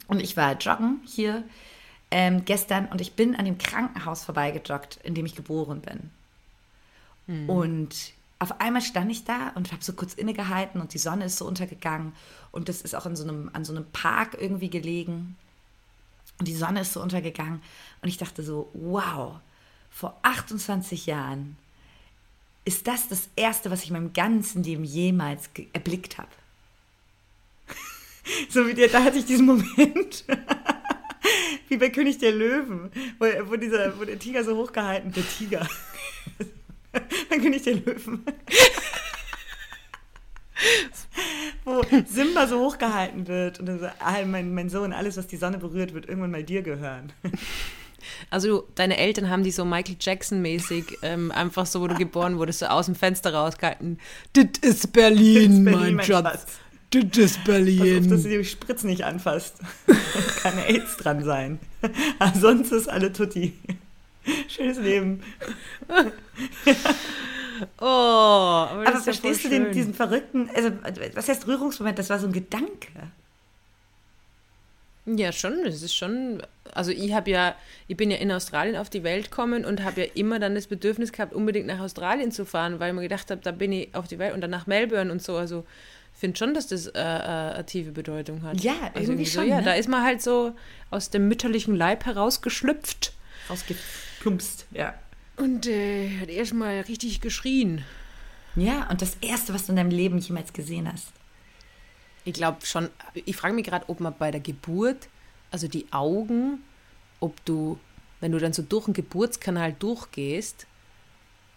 [SPEAKER 2] Und ich war joggen hier ähm, gestern und ich bin an dem Krankenhaus vorbeigejoggt, in dem ich geboren bin.
[SPEAKER 1] Mhm.
[SPEAKER 2] Und auf einmal stand ich da und habe so kurz innegehalten und die Sonne ist so untergegangen und das ist auch in so einem, an so einem Park irgendwie gelegen und die Sonne ist so untergegangen. Und ich dachte so, wow, vor 28 Jahren ist das das Erste, was ich in meinem ganzen Leben jemals erblickt habe. <laughs> so wie der, da hatte ich diesen Moment, <laughs> wie bei König der Löwen, wo, wo, dieser, wo der Tiger so hochgehalten, der Tiger, <laughs> bei König der Löwen, wo Simba so hochgehalten wird und dann so, ah, mein, mein Sohn, alles, was die Sonne berührt, wird irgendwann mal dir gehören. <laughs>
[SPEAKER 1] Also deine Eltern haben dich so Michael Jackson-mäßig ähm, einfach so, wo du geboren wurdest, so aus dem Fenster rausgehalten. Das ist Berlin,
[SPEAKER 2] Berlin,
[SPEAKER 1] mein
[SPEAKER 2] mein
[SPEAKER 1] Schatz. Das ist
[SPEAKER 2] Pass auf, dass du
[SPEAKER 1] Berlin.
[SPEAKER 2] die Spritz nicht anfasst. <laughs> Kann AIDS dran sein. <laughs> Sonst ist alle Tutti. <laughs> Schönes Leben. <laughs>
[SPEAKER 1] Oh, aber, das
[SPEAKER 2] Aber
[SPEAKER 1] ist ja
[SPEAKER 2] verstehst du den, diesen verrückten, also was heißt Rührungsmoment? Das war so ein Gedanke.
[SPEAKER 1] Ja, schon. Das ist schon. Also ich habe ja, ich bin ja in Australien auf die Welt gekommen und habe ja immer dann das Bedürfnis gehabt, unbedingt nach Australien zu fahren, weil ich mir gedacht habe, da bin ich auf die Welt und dann nach Melbourne und so. Also ich finde schon, dass das äh, äh, eine tiefe Bedeutung hat.
[SPEAKER 2] Ja,
[SPEAKER 1] also
[SPEAKER 2] irgendwie
[SPEAKER 1] so,
[SPEAKER 2] schon,
[SPEAKER 1] Ja,
[SPEAKER 2] ne?
[SPEAKER 1] da ist man halt so aus dem mütterlichen Leib herausgeschlüpft
[SPEAKER 2] Rausgeplumpst, ja.
[SPEAKER 1] und äh, hat erstmal richtig geschrien.
[SPEAKER 2] Ja, und das Erste, was du in deinem Leben jemals gesehen hast.
[SPEAKER 1] Ich glaube schon, ich frage mich gerade, ob man bei der Geburt, also die Augen, ob du, wenn du dann so durch den Geburtskanal durchgehst,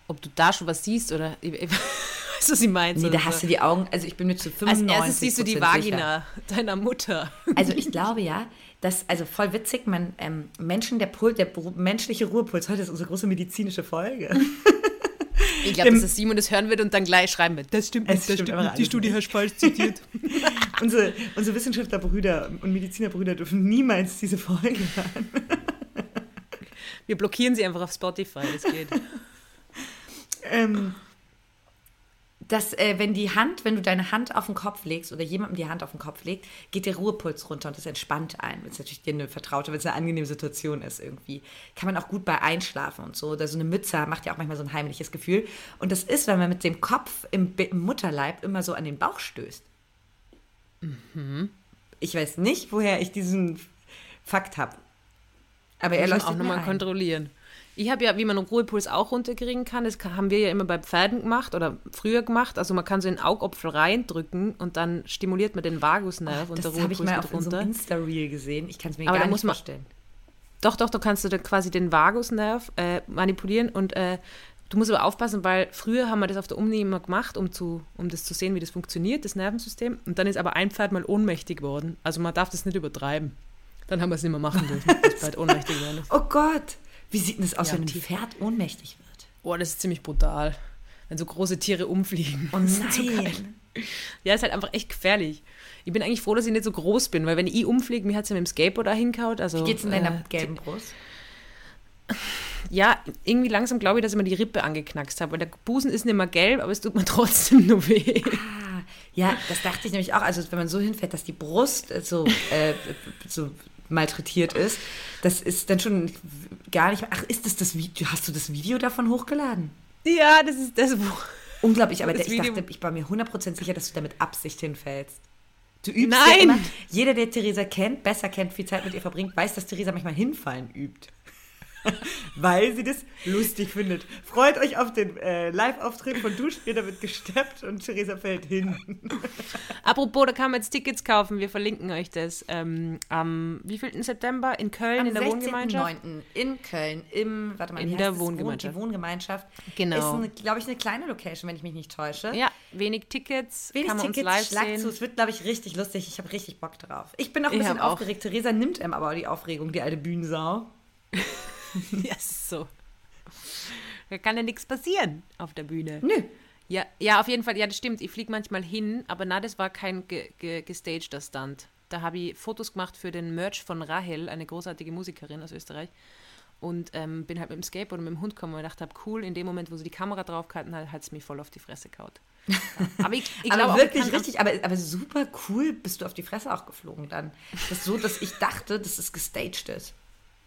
[SPEAKER 1] ob du da schon was siehst oder, ich, ich, <laughs> weißt du, was ich meine?
[SPEAKER 2] Nee, da hast du die Augen, also ich bin mir zu
[SPEAKER 1] Als
[SPEAKER 2] 95
[SPEAKER 1] erstes siehst du die Vagina deiner Mutter.
[SPEAKER 2] Also ich glaube ja, dass, also voll witzig, man, ähm, Menschen, der, Pul der menschliche Ruhepuls, heute ist unsere große medizinische Folge.
[SPEAKER 1] Ich glaube, dass das Simon das hören wird und dann gleich schreiben wird. Das stimmt
[SPEAKER 2] Es
[SPEAKER 1] nicht, das
[SPEAKER 2] stimmt
[SPEAKER 1] stimmt nicht. Die Studie hast falsch zitiert. <laughs>
[SPEAKER 2] unsere, unsere Wissenschaftlerbrüder und Medizinerbrüder dürfen niemals diese Folge hören.
[SPEAKER 1] Wir blockieren sie einfach auf Spotify, das geht.
[SPEAKER 2] Ähm, dass, äh, wenn die Hand, wenn du deine Hand auf den Kopf legst oder jemandem die Hand auf den Kopf legt, geht der Ruhepuls runter und das entspannt ein. Wenn es natürlich dir eine vertraute, wenn es eine angenehme Situation ist irgendwie. Kann man auch gut bei einschlafen und so. Oder so eine Mütze macht ja auch manchmal so ein heimliches Gefühl. Und das ist, wenn man mit dem Kopf im, im Mutterleib immer so an den Bauch stößt. Ich weiß nicht, woher ich diesen Fakt habe. Aber er leuchtet
[SPEAKER 1] auch nochmal kontrollieren. Ich habe ja, wie man einen Ruhepuls auch runterkriegen kann, das haben wir ja immer bei Pferden gemacht oder früher gemacht. Also man kann so in den Augapfel reindrücken und dann stimuliert man den Vagusnerv und der
[SPEAKER 2] Das habe ich
[SPEAKER 1] Ruhepuls
[SPEAKER 2] mal auf so
[SPEAKER 1] runter.
[SPEAKER 2] einem Insta-Reel gesehen. Ich kann es mir
[SPEAKER 1] Aber
[SPEAKER 2] gar nicht vorstellen.
[SPEAKER 1] Doch, doch, da kannst du da quasi den Vagusnerv äh, manipulieren und äh, du musst aber aufpassen, weil früher haben wir das auf der Uni immer gemacht, um, zu, um das zu sehen, wie das funktioniert, das Nervensystem. Und dann ist aber ein Pferd mal ohnmächtig geworden. Also man darf das nicht übertreiben. Dann haben wir es nicht mehr machen dürfen, das Pferd <laughs> ohnmächtig geworden ist.
[SPEAKER 2] Oh Gott, wie sieht denn das aus,
[SPEAKER 1] Ja,
[SPEAKER 2] wenn ein. Pferd ohnmächtig wird?
[SPEAKER 1] Oh, das ist ziemlich brutal. Wenn so große Tiere umfliegen.
[SPEAKER 2] Oh nein.
[SPEAKER 1] Ja, ist halt einfach echt gefährlich. Ich bin eigentlich froh, dass ich nicht so groß bin, weil wenn ich umfliege, mir hat es ja mit dem Skateboard da hingehaut. Also,
[SPEAKER 2] Wie geht's in deiner
[SPEAKER 1] äh,
[SPEAKER 2] gelben Brust?
[SPEAKER 1] Ja, irgendwie langsam glaube ich, dass ich mir die Rippe angeknackst habe. Weil der Busen ist nicht mehr gelb, aber es tut mir <laughs> trotzdem nur weh.
[SPEAKER 2] Ah, ja, das dachte ich nämlich auch. Also wenn man so hinfällt, dass die Brust so, äh, so malträtiert ist, das ist dann schon gar nicht mehr. Ach, ist das das Video? Hast du das Video davon hochgeladen?
[SPEAKER 1] Ja, das ist das, wo. <laughs>
[SPEAKER 2] Unglaublich, aber
[SPEAKER 1] Das
[SPEAKER 2] ich
[SPEAKER 1] Video-
[SPEAKER 2] dachte, ich war mir 100% sicher, dass du da mit Absicht hinfällst. Du übst
[SPEAKER 1] Nein!
[SPEAKER 2] ja immer. Jeder, der Theresa kennt, besser kennt, viel Zeit mit ihr verbringt, weiß, dass Theresa manchmal hinfallen übt. <laughs> Weil sie das lustig findet. Freut euch auf den äh, Live-Auftritt von Duschbier, da wird gesteppt und Theresa fällt hin. <laughs>
[SPEAKER 1] Apropos, da kann man jetzt Tickets kaufen. Wir verlinken euch das. Ähm, am wievielten September in Köln
[SPEAKER 2] Am
[SPEAKER 1] in der Wohngemeinschaft.
[SPEAKER 2] 16.09. in Köln, im, warte mal,
[SPEAKER 1] In der
[SPEAKER 2] es? Wohn-
[SPEAKER 1] Wohngemeinschaft.
[SPEAKER 2] Die Wohngemeinschaft.
[SPEAKER 1] Genau.
[SPEAKER 2] Ist, glaube ich, eine kleine Location, wenn ich mich nicht täusche.
[SPEAKER 1] Ja, wenig Tickets.
[SPEAKER 2] Wenig
[SPEAKER 1] kann man
[SPEAKER 2] Tickets,
[SPEAKER 1] uns live
[SPEAKER 2] schlag
[SPEAKER 1] sehen.
[SPEAKER 2] zu. Es wird, glaube ich, richtig lustig. Ich habe richtig Bock drauf. Ich bin auch ein
[SPEAKER 1] Ich
[SPEAKER 2] bisschen
[SPEAKER 1] hab auch.
[SPEAKER 2] aufgeregt. Theresa nimmt ihm aber die Aufregung, die alte Bühnensau. <laughs> <laughs>
[SPEAKER 1] Ja, so. Da kann ja nichts passieren auf der Bühne.
[SPEAKER 2] Nö.
[SPEAKER 1] Ja, ja, auf jeden Fall, ja, das stimmt. Ich fliege manchmal hin, aber na, das war kein ge ge gestagter Stunt. Da habe ich Fotos gemacht für den Merch von Rahel, eine großartige Musikerin aus Österreich. Und ähm, bin halt mit dem Skateboard und mit dem Hund gekommen und gedacht habe, cool, in dem Moment, wo sie die Kamera draufgehalten hat, hat es mich voll auf die Fresse gehaut. Ja. <laughs> Aber ich, ich glaube
[SPEAKER 2] wirklich richtig, aber, aber super cool bist du auf die Fresse auch geflogen dann. Das ist so, dass ich dachte, dass es gestaged ist.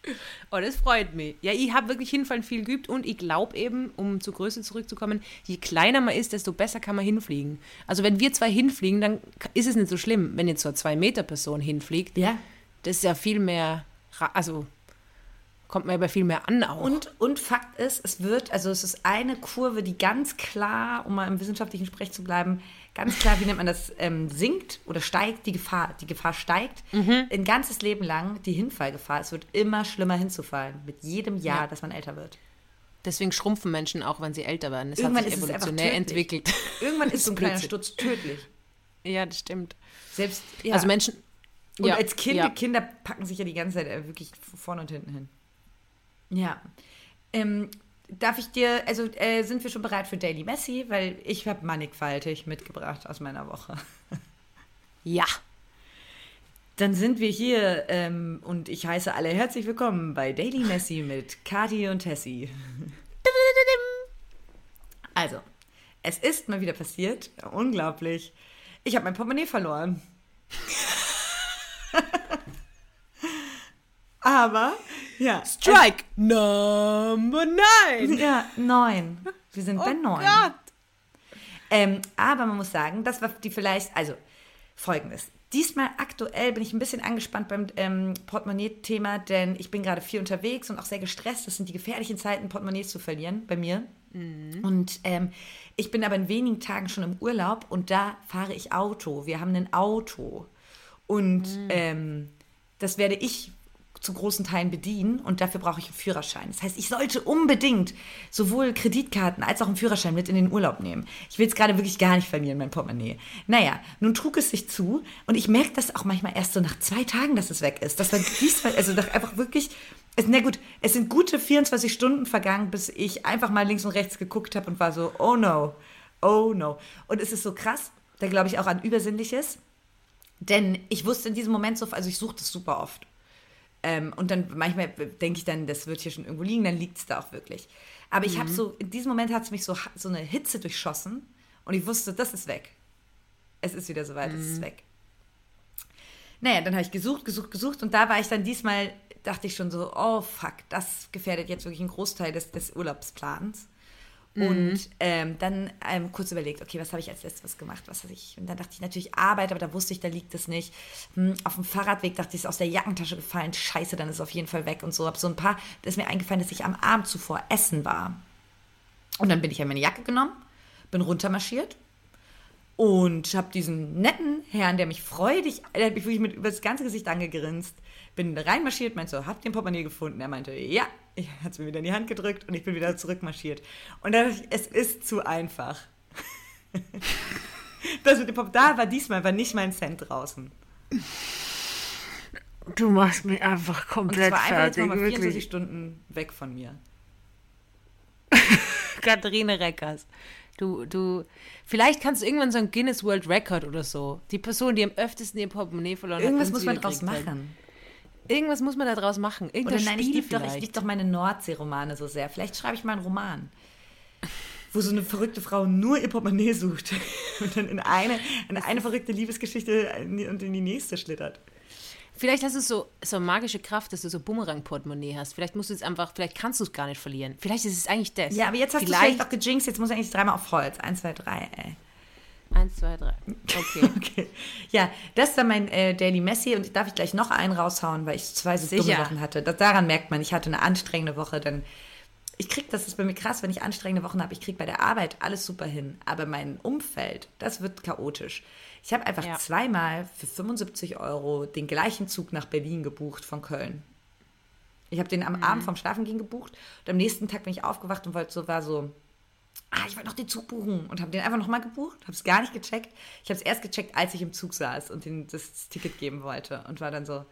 [SPEAKER 2] <laughs>
[SPEAKER 1] Oh, das freut mich. Ja, ich habe wirklich hinfallen viel geübt und ich glaube eben, um zur Größe zurückzukommen, je kleiner man ist, desto besser kann man hinfliegen. Also wenn wir zwei hinfliegen, dann ist es nicht so schlimm, wenn jetzt so eine Zwei-Meter-Person hinfliegt.
[SPEAKER 2] Ja.
[SPEAKER 1] Das ist ja viel mehr, also kommt man ja bei viel mehr an auch.
[SPEAKER 2] Und, und Fakt ist, es wird, also es ist eine Kurve, die ganz klar, um mal im wissenschaftlichen Sprech zu bleiben, ganz klar, wie nennt man das, ähm, sinkt oder steigt die Gefahr. Die Gefahr steigt ein ganzes Leben lang, die Hinfallgefahr. Es wird immer schlimmer hinzufallen, mit jedem Jahr,
[SPEAKER 1] Ja.
[SPEAKER 2] dass man älter wird.
[SPEAKER 1] Deswegen schrumpfen Menschen auch, wenn sie älter werden. Das
[SPEAKER 2] Irgendwann
[SPEAKER 1] hat sich evolutionär entwickelt. <laughs>
[SPEAKER 2] Irgendwann ist so ein kleiner. Sturz tödlich.
[SPEAKER 1] Ja, das stimmt.
[SPEAKER 2] Selbst, ja.
[SPEAKER 1] Also Menschen.
[SPEAKER 2] Und
[SPEAKER 1] ja,
[SPEAKER 2] als Kind,
[SPEAKER 1] ja.
[SPEAKER 2] Kinder packen sich ja die ganze Zeit äh, wirklich vorne und hinten hin. Ja. Ähm, darf ich dir, also äh, sind wir schon bereit für Daily Messi? Weil ich habe mannigfaltig mitgebracht aus meiner Woche. <laughs>
[SPEAKER 1] Ja.
[SPEAKER 2] Dann sind wir hier ähm, und ich heiße alle herzlich willkommen bei Daily Messi <laughs> mit Kati und Tessie. <laughs> Also, es ist mal wieder passiert. Unglaublich. Ich habe mein Portemonnaie verloren. Aber, ja.
[SPEAKER 1] Strike Number nine.
[SPEAKER 2] Ja, neun. Wir sind bei
[SPEAKER 1] Oh
[SPEAKER 2] neun.
[SPEAKER 1] Gott.
[SPEAKER 2] Ähm, aber man muss sagen, das war die vielleicht, also folgendes. Diesmal aktuell bin ich ein bisschen angespannt beim ähm, Portemonnaie-Thema, denn ich bin gerade viel unterwegs und auch sehr gestresst. Das sind die gefährlichen Zeiten, Portemonnaies zu verlieren bei mir. Und ähm, ich bin aber in wenigen Tagen schon im Urlaub und da fahre ich Auto. Wir haben ein Auto. Und ähm, das werde ich zu großen Teilen bedienen und dafür brauche ich einen Führerschein. Das heißt, ich sollte unbedingt sowohl Kreditkarten als auch einen Führerschein mit in den Urlaub nehmen. Ich will es gerade wirklich gar nicht verlieren, mein Portemonnaie. Naja, nun trug es sich zu und ich merke das auch manchmal erst so nach zwei Tagen, dass es weg ist. Das war diesmal, also nach einfach wirklich, es, na gut, es sind gute 24 Stunden vergangen, bis ich einfach mal links und rechts geguckt habe und war so, oh no, oh no. Und es ist so krass, da glaube ich auch an Übersinnliches, denn ich wusste in diesem Moment so, also ich suche das super oft. Ähm, und dann manchmal denke ich dann, das wird hier schon irgendwo liegen, dann liegt es da auch wirklich. Aber ich habe so, in diesem Moment hat es mich so, so eine Hitze durchschossen und ich wusste, das ist weg. Es ist wieder soweit, es ist weg. Naja, dann habe ich gesucht, gesucht, gesucht und da war ich dann diesmal, dachte ich schon so, oh fuck, das gefährdet jetzt wirklich einen Großteil des, des Urlaubsplans. Und ähm, dann ähm, kurz überlegt, okay, was habe ich als letztes gemacht? Was habe ich? Und dann dachte ich natürlich Arbeit, aber da wusste ich, da liegt es nicht. Hm, auf dem Fahrradweg dachte ich, ist aus der Jackentasche gefallen. Scheiße, dann ist es auf jeden Fall weg und so. Hab so ein paar, da ist mir eingefallen, dass ich am Abend zuvor essen war. Und dann bin ich ja meine Jacke genommen, bin runtermarschiert und habe diesen netten Herrn, der mich freudig, der hat mich wirklich mit über das ganze Gesicht angegrinst, bin reinmarschiert, meinte so, habt ihr ein Portemonnaie gefunden? Er meinte, ja. Er hat es mir wieder in die Hand gedrückt und ich bin wieder zurückmarschiert. Und da dachte ich, es ist zu einfach. <laughs> das mit dem Pop da war diesmal war nicht mein Cent draußen.
[SPEAKER 1] Du machst mich einfach
[SPEAKER 2] Und
[SPEAKER 1] komplett
[SPEAKER 2] war einfach jetzt
[SPEAKER 1] fertig.
[SPEAKER 2] nochmal 24
[SPEAKER 1] Wirklich.
[SPEAKER 2] Stunden weg von mir. <laughs>
[SPEAKER 1] Katharine Reckers. Du, du, vielleicht kannst du irgendwann so ein Guinness World Record oder so. Die Person, die am öftesten ihr Portemonnaie verloren
[SPEAKER 2] Irgendwas
[SPEAKER 1] hat.
[SPEAKER 2] muss
[SPEAKER 1] und
[SPEAKER 2] man draus
[SPEAKER 1] hat.
[SPEAKER 2] machen.
[SPEAKER 1] Irgendwas muss man da draus machen.
[SPEAKER 2] Oder nein, ich
[SPEAKER 1] Spiel
[SPEAKER 2] liebe doch, ich
[SPEAKER 1] vielleicht.
[SPEAKER 2] lieb doch meine Nordsee-Romane so sehr. Vielleicht schreibe ich mal einen Roman, wo so eine verrückte Frau nur ihr Portemonnaie sucht <laughs> und dann in eine, in eine verrückte Liebesgeschichte und in die nächste schlittert.
[SPEAKER 1] Vielleicht hast du so, so magische Kraft, dass du so Bumerang-Portemonnaie hast. Vielleicht musst du es einfach, vielleicht kannst du es gar nicht verlieren. Vielleicht ist es eigentlich das.
[SPEAKER 2] Ja, aber jetzt hast du es vielleicht auch gejinxt. Jetzt muss ich eigentlich dreimal auf Holz. Eins, zwei, drei, ey.
[SPEAKER 1] Eins, zwei, drei. Okay. <laughs>
[SPEAKER 2] Okay. Ja, das war mein äh, Daily Messi und darf ich gleich noch einen raushauen, weil ich zwei so dumme. Wochen hatte. Das, daran merkt man, ich hatte eine anstrengende Woche, denn ich krieg, das ist bei mir krass, wenn ich anstrengende Wochen habe, ich krieg bei der Arbeit alles super hin, aber mein Umfeld, das wird chaotisch. Ich habe einfach
[SPEAKER 1] Ja.
[SPEAKER 2] zweimal für 75 Euro den gleichen Zug nach Berlin gebucht von Köln. Ich habe den am Abend vom Schlafengehen gebucht und am nächsten Tag bin ich aufgewacht und wollte so, war so, ah, ich wollte noch den Zug buchen und habe den einfach nochmal gebucht, habe es gar nicht gecheckt. Ich habe es erst gecheckt, als ich im Zug saß und den, das Ticket geben wollte und war dann so,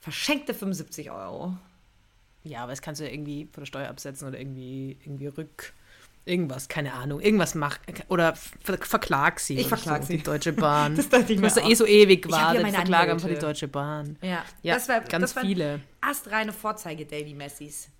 [SPEAKER 2] verschenkte 75 Euro.
[SPEAKER 1] Ja, aber das kannst du ja irgendwie von der Steuer absetzen oder irgendwie, irgendwie rück. Irgendwas, keine Ahnung. Irgendwas mach. Oder ver verklag sie.
[SPEAKER 2] Ich verklag
[SPEAKER 1] so,
[SPEAKER 2] sie.
[SPEAKER 1] Die Deutsche <laughs> Bahn.
[SPEAKER 2] Das dachte ich
[SPEAKER 1] du
[SPEAKER 2] mir auch.
[SPEAKER 1] eh so ewig
[SPEAKER 2] hab ja
[SPEAKER 1] Verklage einfach die. Deutsche Bahn.
[SPEAKER 2] Ja,
[SPEAKER 1] Ja,
[SPEAKER 2] das war
[SPEAKER 1] ganz
[SPEAKER 2] das waren
[SPEAKER 1] viele.
[SPEAKER 2] Astreine Vorzeige-Daily-Messis.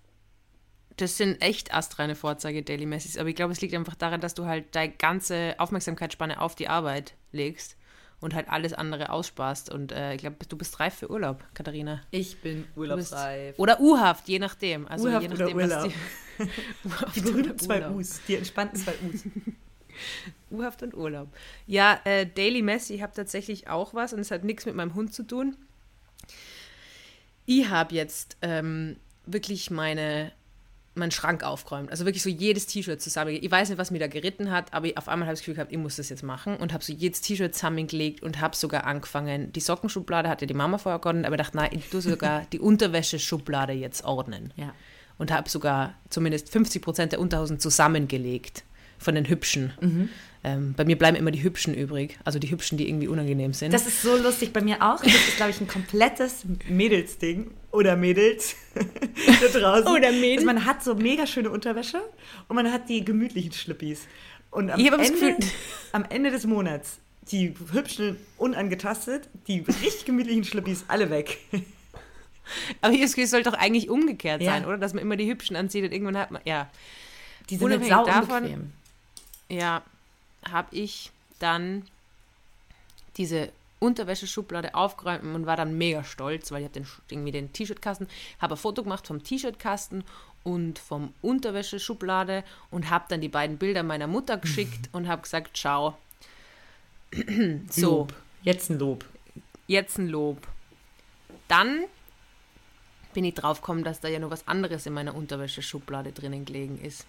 [SPEAKER 1] Das sind echt astreine Vorzeige Daily Messis, aber ich glaube, es liegt einfach daran, dass du halt deine ganze Aufmerksamkeitsspanne auf die Arbeit legst und halt alles andere aussparst. Und äh, ich glaube, du bist reif für Urlaub, Katharina.
[SPEAKER 2] Ich bin urlaubsreif.
[SPEAKER 1] Oder U-Haft, je nachdem. Also
[SPEAKER 2] U-Haft
[SPEAKER 1] je nachdem, was die,
[SPEAKER 2] Die berühmten zwei. U's, die entspannten zwei U's. <laughs>
[SPEAKER 1] U-Haft und Urlaub. Ja, äh, Daily Mess, ich habe tatsächlich auch was und es hat nichts mit meinem Hund zu tun. Ich habe jetzt ähm, wirklich meine, meinen Schrank aufgeräumt. Also wirklich so jedes T-Shirt zusammen. Ich weiß nicht, was mir da geritten hat, aber ich, auf einmal habe ich das Gefühl gehabt, ich muss das jetzt machen und habe so jedes T-Shirt zusammengelegt und habe sogar angefangen. Die Sockenschublade hatte die Mama vorher geordnet, aber ich dachte, nein, ich tue sogar <laughs> die Unterwäscheschublade jetzt ordnen
[SPEAKER 2] Ja.
[SPEAKER 1] Und habe sogar zumindest 50 Prozent der Unterhosen zusammengelegt von den hübschen.
[SPEAKER 2] Mhm.
[SPEAKER 1] Ähm, bei mir bleiben immer die hübschen übrig, also die hübschen, die irgendwie unangenehm sind.
[SPEAKER 2] Das ist so lustig bei mir auch. Das ist, glaube ich, ein komplettes Mädelsding. Oder Mädels <laughs> da draußen.
[SPEAKER 1] Oder Mädels.
[SPEAKER 2] Also man hat so mega schöne Unterwäsche und man hat die gemütlichen Schlippis. Und am, Ende, <laughs> am Ende des Monats die hübschen unangetastet, die richtig gemütlichen Schlippis alle weg. <laughs> <laughs>
[SPEAKER 1] Aber hier es soll doch eigentlich umgekehrt
[SPEAKER 2] Ja.
[SPEAKER 1] sein, oder? Dass man immer die hübschen anzieht und irgendwann hat man, ja,
[SPEAKER 2] Die sind
[SPEAKER 1] Unabhängig
[SPEAKER 2] sau
[SPEAKER 1] davon-
[SPEAKER 2] unbequem.
[SPEAKER 1] ja, habe ich dann diese Unterwäscheschublade aufgeräumt und war dann mega stolz, weil ich habe den, irgendwie den T-Shirt-Kasten, habe ein Foto gemacht vom T-Shirt-Kasten und vom Unterwäscheschublade und habe dann die beiden Bilder meiner Mutter geschickt und habe gesagt, schau, <clears throat> so,
[SPEAKER 2] Lob. Jetzt ein Lob.
[SPEAKER 1] jetzt ein Lob. Dann bin ich drauf gekommen, dass da ja noch was anderes in meiner Unterwäscheschublade drinnen gelegen ist.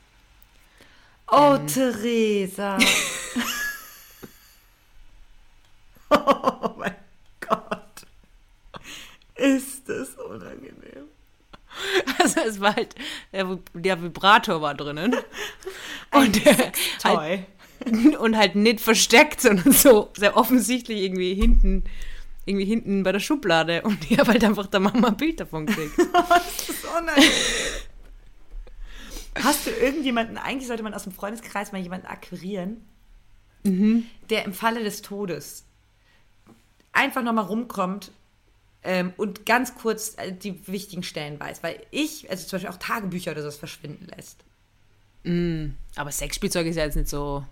[SPEAKER 2] Oh,
[SPEAKER 1] Ähm.
[SPEAKER 2] Theresa. <laughs> oh mein Gott. Ist das unangenehm.
[SPEAKER 1] Also es war halt, der, der Vibrator war drinnen. Und, der, halt, <laughs> und halt nicht versteckt, sondern so sehr offensichtlich irgendwie hinten, irgendwie hinten bei der Schublade. <laughs> Und ich habe halt einfach der Mama ein Bild davon gekriegt. <laughs>
[SPEAKER 2] das ist unangenehm. Hast du irgendjemanden, eigentlich sollte man aus dem Freundeskreis mal jemanden akquirieren, der im Falle des Todes einfach nochmal rumkommt ähm, und ganz kurz äh, die wichtigen Stellen weiß. Weil ich, also zum Beispiel auch Tagebücher oder sowas verschwinden lässt.
[SPEAKER 1] Aber Sexspielzeug ist ja jetzt nicht so,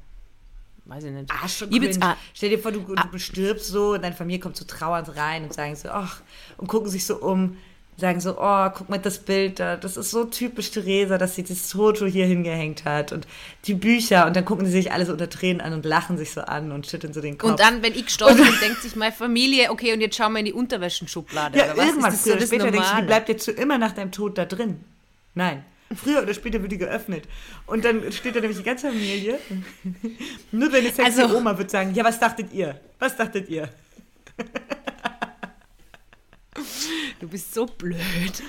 [SPEAKER 1] weiß ich nicht.
[SPEAKER 2] Ah,
[SPEAKER 1] will's-
[SPEAKER 2] cringe.
[SPEAKER 1] ah,
[SPEAKER 2] Stell dir vor, du, du stirbst so und deine Familie kommt so trauernd rein und sagen so, ach, und gucken sich so um, sagen so, oh, guck mal das Bild da, das ist so typisch Theresa, dass sie das Foto hier hingehängt hat und die Bücher und dann gucken sie sich alles unter Tränen an und lachen sich so an und schütteln so den Kopf.
[SPEAKER 1] Und dann, wenn ich gestorben bin, denkt sich meine Familie, okay, und jetzt schauen wir in die Unterwäschenschublade.
[SPEAKER 2] ja,
[SPEAKER 1] oder was?
[SPEAKER 2] irgendwann,
[SPEAKER 1] ist das so das
[SPEAKER 2] später denkst du, die
[SPEAKER 1] Normale?
[SPEAKER 2] bleibt jetzt für immer nach deinem Tod da drin. Nein. Früher oder später wird die geöffnet. Und dann steht da nämlich die ganze Familie. Nur deine sexy
[SPEAKER 1] Also-
[SPEAKER 2] Oma wird sagen, ja, was dachtet ihr? Was dachtet ihr?
[SPEAKER 1] Du bist so blöd.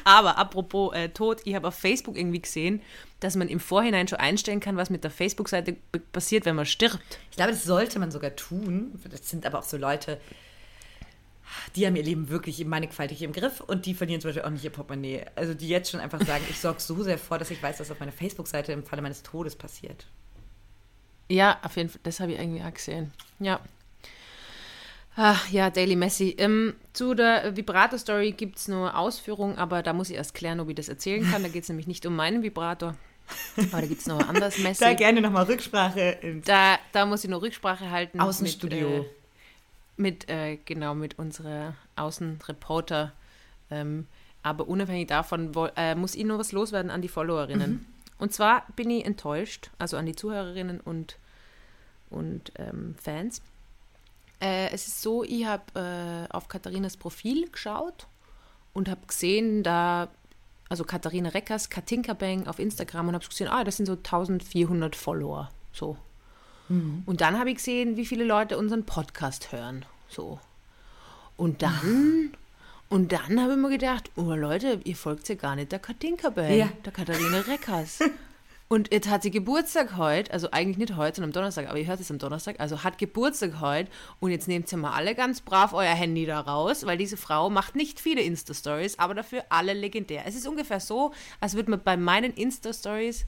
[SPEAKER 1] Aber apropos äh, Tod, ich habe auf Facebook irgendwie gesehen, dass man im Vorhinein schon einstellen kann, was mit der Facebook-Seite passiert, wenn man stirbt.
[SPEAKER 2] Ich glaube, das sollte man sogar tun. Das sind aber auch so Leute, die haben ihr Leben wirklich mannigfaltig im Griff und die verlieren zum Beispiel auch nicht ihr Portemonnaie. Also die jetzt schon einfach sagen, ich sorge so sehr vor, dass ich weiß, was auf meiner Facebook-Seite im Falle meines Todes passiert.
[SPEAKER 1] Ja, auf jeden Fall, das habe ich irgendwie auch gesehen. Ja. Ach, ja, Daily Messi. Ähm, zu der Vibrator-Story gibt es nur Ausführungen, aber da muss ich erst klären, ob ich das erzählen kann. Da geht es nämlich nicht um meinen Vibrator. Aber da gibt es noch ein anderes <laughs> Messi.
[SPEAKER 2] Da gerne nochmal Rücksprache
[SPEAKER 1] Da, da muss ich noch Rücksprache halten.
[SPEAKER 2] Außenstudio.
[SPEAKER 1] Mit, äh, mit äh, genau, mit unserer Außenreporter. Ähm, aber unabhängig davon woll- äh, muss ich noch was loswerden an die Followerinnen. Und zwar bin ich enttäuscht, also an die Zuhörerinnen und, und ähm, Fans. Äh, es ist so, ich habe äh, auf Katharinas Profil geschaut und habe gesehen, da, also Katharina Reckers, Katinka Bang auf Instagram und habe gesehen, ah, das sind so 1400 Follower. So. Und dann habe ich gesehen, wie viele Leute unseren Podcast hören. So. Und dann, und dann habe ich mir gedacht, oh Leute, ihr folgt ja gar nicht der Katinka Bang,
[SPEAKER 2] Ja.
[SPEAKER 1] der Katharina Reckers. <laughs> Und jetzt hat sie Geburtstag heute, also eigentlich nicht heute, sondern am Donnerstag, aber ihr hört es am Donnerstag, also hat Geburtstag heute und jetzt nehmt ihr mal alle ganz brav euer Handy da raus, weil diese Frau macht nicht viele Insta-Stories, aber dafür alle legendär. Es ist ungefähr so, als würde man bei meinen Insta-Stories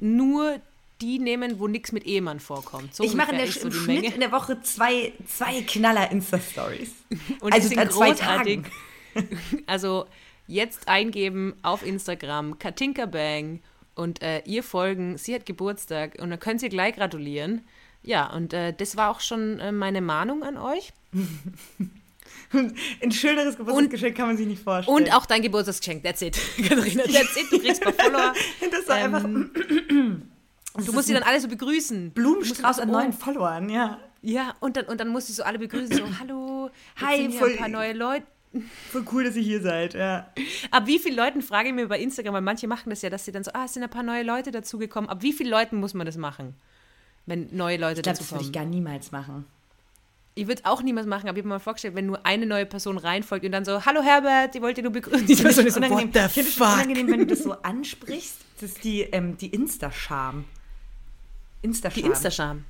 [SPEAKER 1] nur die nehmen, wo nichts mit Ehemann vorkommt. So
[SPEAKER 2] ich mache in der,
[SPEAKER 1] so
[SPEAKER 2] im Schnitt
[SPEAKER 1] Menge.
[SPEAKER 2] in der Woche zwei, zwei Knaller-Insta-Stories. <laughs>
[SPEAKER 1] Und
[SPEAKER 2] also
[SPEAKER 1] die sind großartig. <laughs> Also jetzt eingeben auf Instagram Katinka Bang und äh, ihr folgen. Sie hat Geburtstag und dann könnt ihr gleich gratulieren. Ja, und äh, das war auch schon äh, meine Mahnung an euch. <laughs>
[SPEAKER 2] Ein schöneres Geburtstagsgeschenk kann man sich nicht vorstellen.
[SPEAKER 1] Und auch dein Geburtstagsgeschenk, that's it. Katharina, that's it. Du kriegst ein paar Follower.
[SPEAKER 2] das war ähm, einfach. <clears throat>
[SPEAKER 1] du musst sie dann alle so begrüßen.
[SPEAKER 2] Blumenstrauß an neuen Followern, ja.
[SPEAKER 1] Ja, und dann, und dann musst du so alle begrüßen, so, <clears throat> hallo, hi, voll, ein paar neue Leute.
[SPEAKER 2] Voll cool, dass ihr hier seid, ja.
[SPEAKER 1] Ab wie vielen Leuten frage ich mir bei Instagram, weil manche machen das ja, dass sie dann so, ah, es sind ein paar neue Leute dazugekommen. Ab wie vielen Leuten muss man das machen, wenn neue Leute
[SPEAKER 2] ich glaub, dazukommen? Das würde ich gar niemals machen.
[SPEAKER 1] Ich würde auch niemals machen, aber ich habe mir mal vorgestellt, wenn nur eine neue Person reinfolgt und dann so, hallo Herbert, ich wollte nur begrüßen. Person ist
[SPEAKER 2] unangenehm. What the fuck? unangenehm, wenn du das so ansprichst. Das ist die, ähm, die Insta-Scham.
[SPEAKER 1] Insta-Scham. Die Insta-Scham.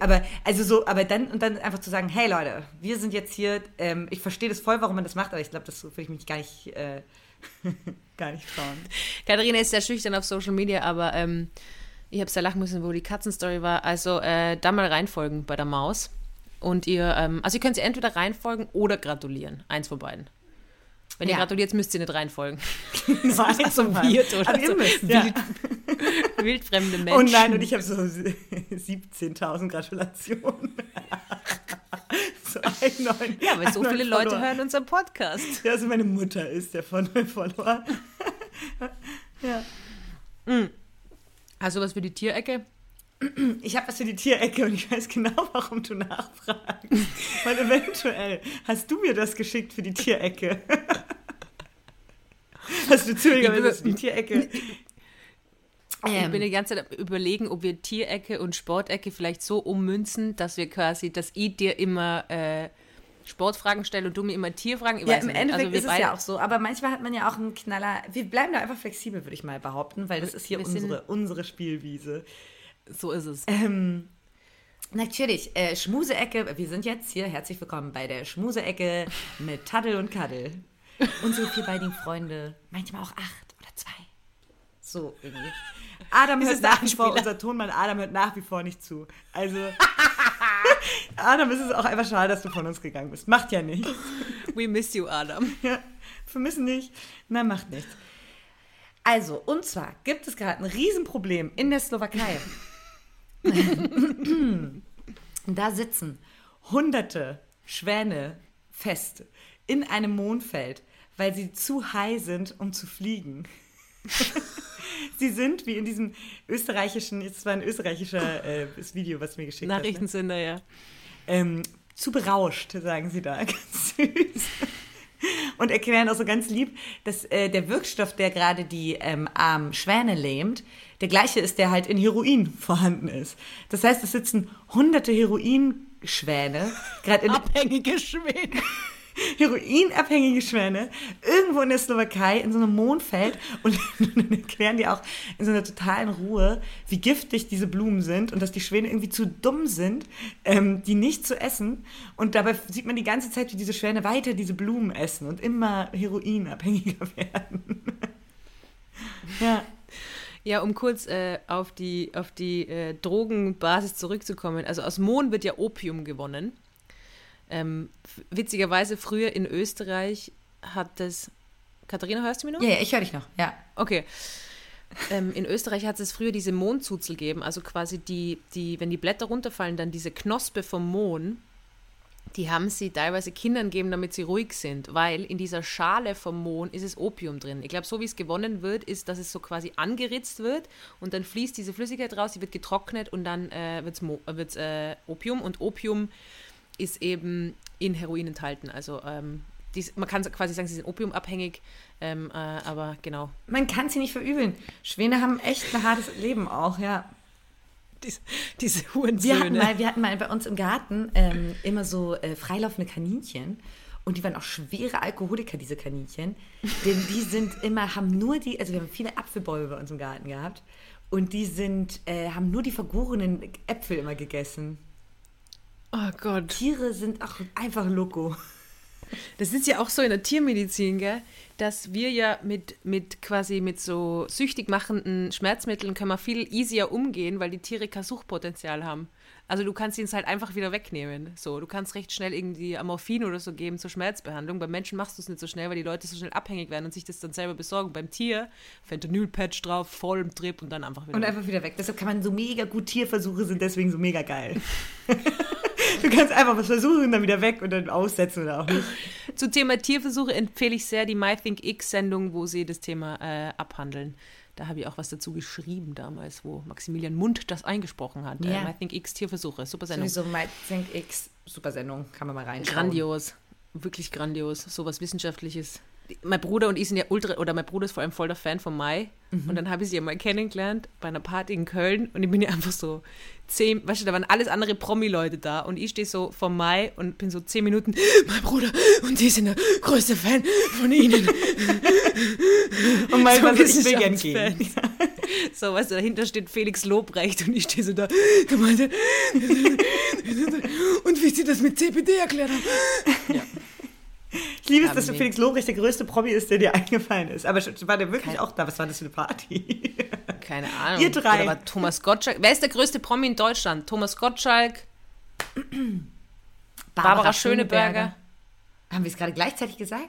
[SPEAKER 2] Aber, also so, aber dann und dann einfach zu sagen, hey Leute, wir sind jetzt hier, ähm, ich verstehe das voll, warum man das macht, aber ich glaube, das würde ich mich gar nicht, äh, <laughs> gar nicht trauen.
[SPEAKER 1] Katharina ist sehr schüchtern auf Social Media, aber ähm, ich habe sehr lachen müssen, wo die Katzenstory war. Also äh, da mal reinfolgen bei der Maus. Und ihr, ähm, also ihr könnt sie entweder reinfolgen oder gratulieren. Eins von beiden. Wenn ja. ihr gratuliert, müsst ihr nicht reinfolgen. <laughs>
[SPEAKER 2] das ist so weird oder Aber so. Müsst, ja. wild, <laughs>
[SPEAKER 1] wildfremde Menschen. Und
[SPEAKER 2] nein, und ich habe so <laughs> 17.000 Gratulationen.
[SPEAKER 1] so ein neuen, ja, weil so viele Leute hören unseren Podcast.
[SPEAKER 2] Ja, also meine Mutter ist der von Follower.
[SPEAKER 1] ja. Mhm. Also was für die Tierecke?
[SPEAKER 2] Ich habe was für die Tierecke und ich weiß genau, warum du nachfragst. Weil eventuell hast du mir das geschickt für die Tierecke. hast du zufälligerweise die Tierecke.
[SPEAKER 1] Ich bin die ganze Zeit überlegen, ob wir Tierecke und Sportecke vielleicht so ummünzen, dass wir quasi, dass ich dir immer äh, Sportfragen stelle und du mir immer Tierfragen.
[SPEAKER 2] Ich ja, im Endeffekt also ist es ja auch so. Aber manchmal hat man ja auch einen Knaller. Wir bleiben da einfach flexibel, würde ich mal behaupten, weil das ist hier unsere, unsere Spielwiese.
[SPEAKER 1] So ist es.
[SPEAKER 2] Ähm, natürlich, äh, Schmuseecke. Wir sind jetzt hier. Herzlich willkommen bei der Schmuseecke mit Taddel und Kaddel. Unsere vier beiden Freunde. Manchmal auch acht oder zwei. So irgendwie. Adam hört nach wie vor, unser Tonmann Adam hört nach wie vor nicht zu. Also, <laughs> Adam, es ist auch einfach schade, dass du von uns gegangen bist. Macht ja nichts.
[SPEAKER 1] We miss you, Adam. <laughs>
[SPEAKER 2] Ja, vermissen nicht. Na, macht nichts. Also, und zwar gibt es gerade ein Riesenproblem in der Slowakei. <laughs> da sitzen hunderte Schwäne fest in einem Mondfeld, weil sie zu high sind, um zu fliegen. <laughs> sie sind, wie in diesem österreichischen, jetzt war ein österreichischer äh, Video, was mir geschickt
[SPEAKER 1] Nachrichtensender,
[SPEAKER 2] hast. Ne? ja. Ähm, zu berauscht, sagen sie da. <laughs> Ganz süß. Und erklären auch so ganz lieb, dass äh, der Wirkstoff, der gerade die ähm, armen Schwäne lähmt, der gleiche ist, der halt in Heroin vorhanden ist. Das heißt, es sitzen hunderte Heroinschwäne, gerade in <laughs>
[SPEAKER 1] abhängige Schwäne. <laughs>
[SPEAKER 2] heroinabhängige Schwäne irgendwo in der Slowakei in so einem Mondfeld und <laughs> dann erklären die auch in so einer totalen Ruhe, wie giftig diese Blumen sind und dass die Schwäne irgendwie zu dumm sind, ähm, die nicht zu essen. Und dabei sieht man die ganze Zeit, wie diese Schwäne weiter diese Blumen essen und immer heroinabhängiger werden.
[SPEAKER 1] ja. Ja, um kurz äh, auf die, auf die äh, Drogenbasis zurückzukommen. Also aus Mohn wird ja Opium gewonnen. Ähm, witzigerweise früher in Österreich hat das. Katharina, hörst du mich noch?
[SPEAKER 2] Ja, ja ich höre dich noch, ja.
[SPEAKER 1] Okay. Ähm, in Österreich hat es früher diese Mohnzuzel gegeben, also quasi die, die, wenn die Blätter runterfallen, dann diese Knospe vom Mohn die haben sie teilweise Kindern gegeben, damit sie ruhig sind, weil in dieser Schale vom Mohn ist es Opium drin. Ich glaube, so wie es gewonnen wird, ist, dass es so quasi angeritzt wird und dann fließt diese Flüssigkeit raus, die wird getrocknet und dann äh, wird es äh, Opium und Opium ist eben in Heroin enthalten. Also ähm, dies, man kann quasi sagen, sie sind opiumabhängig, ähm, äh, aber genau.
[SPEAKER 2] Man kann sie nicht verübeln. Schwäne haben echt ein hartes Leben auch, ja.
[SPEAKER 1] Diese, diese Hurensöhne.
[SPEAKER 2] Wir hatten, mal, wir hatten mal bei uns im Garten ähm, immer so äh, freilaufende Kaninchen. Und die waren auch schwere Alkoholiker, diese Kaninchen. Denn die sind immer, haben nur die, also wir haben viele Apfelbäume bei uns im Garten gehabt. Und die sind, äh, haben nur die vergorenen Äpfel immer gegessen.
[SPEAKER 1] Oh Gott.
[SPEAKER 2] Tiere sind auch einfach loco.
[SPEAKER 1] Das ist ja auch so in der Tiermedizin, gell? Dass wir ja mit, mit quasi mit so süchtig machenden Schmerzmitteln können wir viel easier umgehen, weil die Tiere kein Suchtpotenzial haben. Also du kannst ihn halt einfach wieder wegnehmen. So, du kannst recht schnell irgendwie Morphin oder so geben zur Schmerzbehandlung. Beim Menschen machst du es nicht so schnell, weil die Leute so schnell abhängig werden und sich das dann selber besorgen. Beim Tier Fentanyl-Patch drauf, voll im Trip und dann einfach wieder
[SPEAKER 2] Und
[SPEAKER 1] weg.
[SPEAKER 2] einfach wieder weg. Deshalb kann man so mega gut, Tierversuche sind deswegen so mega geil. <laughs> du kannst einfach was versuchen und dann wieder weg und dann aussetzen oder auch nicht.
[SPEAKER 1] Zu Thema Tierversuche empfehle ich sehr die MyThinkX-Sendung, wo sie das Thema äh, abhandeln. Da habe ich auch was dazu geschrieben damals, wo Maximilian Mund das eingesprochen hat.
[SPEAKER 2] Ja.
[SPEAKER 1] Äh, MyThinkX Tierversuche, super Sendung.
[SPEAKER 2] Sowieso My Think X, super Sendung, kann man mal reinschauen.
[SPEAKER 1] Grandios, wirklich grandios, sowas Wissenschaftliches. Mein Bruder und ich sind ja ultra, oder mein Bruder ist vor allem voll der Fan von Mai. Und dann habe ich sie ja mal kennengelernt bei einer Party in Köln und ich bin ja einfach so zehn, weißt du, da waren alles andere Promi-Leute da und ich stehe so vor Mai und bin so zehn Minuten, <gasps> mein Bruder und die sind der größte Fan von ihnen.
[SPEAKER 2] Und mal,
[SPEAKER 1] So
[SPEAKER 2] also ich will gern gehen.
[SPEAKER 1] Wissenschaftsfans. <laughs> So, weißt du, dahinter steht Felix Lobrecht und ich stehe so da. Der <laughs> meinte, und wie sie das mit CBD erklärt haben. Ja.
[SPEAKER 2] Ich liebe es, dass
[SPEAKER 1] nee.
[SPEAKER 2] Felix Lobrecht der größte Promi ist, der dir <laughs> eingefallen ist. Aber war der wirklich auch da? Was war das für eine Party? <laughs>
[SPEAKER 1] Keine Ahnung.
[SPEAKER 2] Ihr drei.
[SPEAKER 1] Oder Thomas Gottschalk. Wer ist der größte Promi in Deutschland? Thomas Gottschalk, <clears throat> Barbara, Schöneberger,
[SPEAKER 2] Haben wir es gerade gleichzeitig gesagt?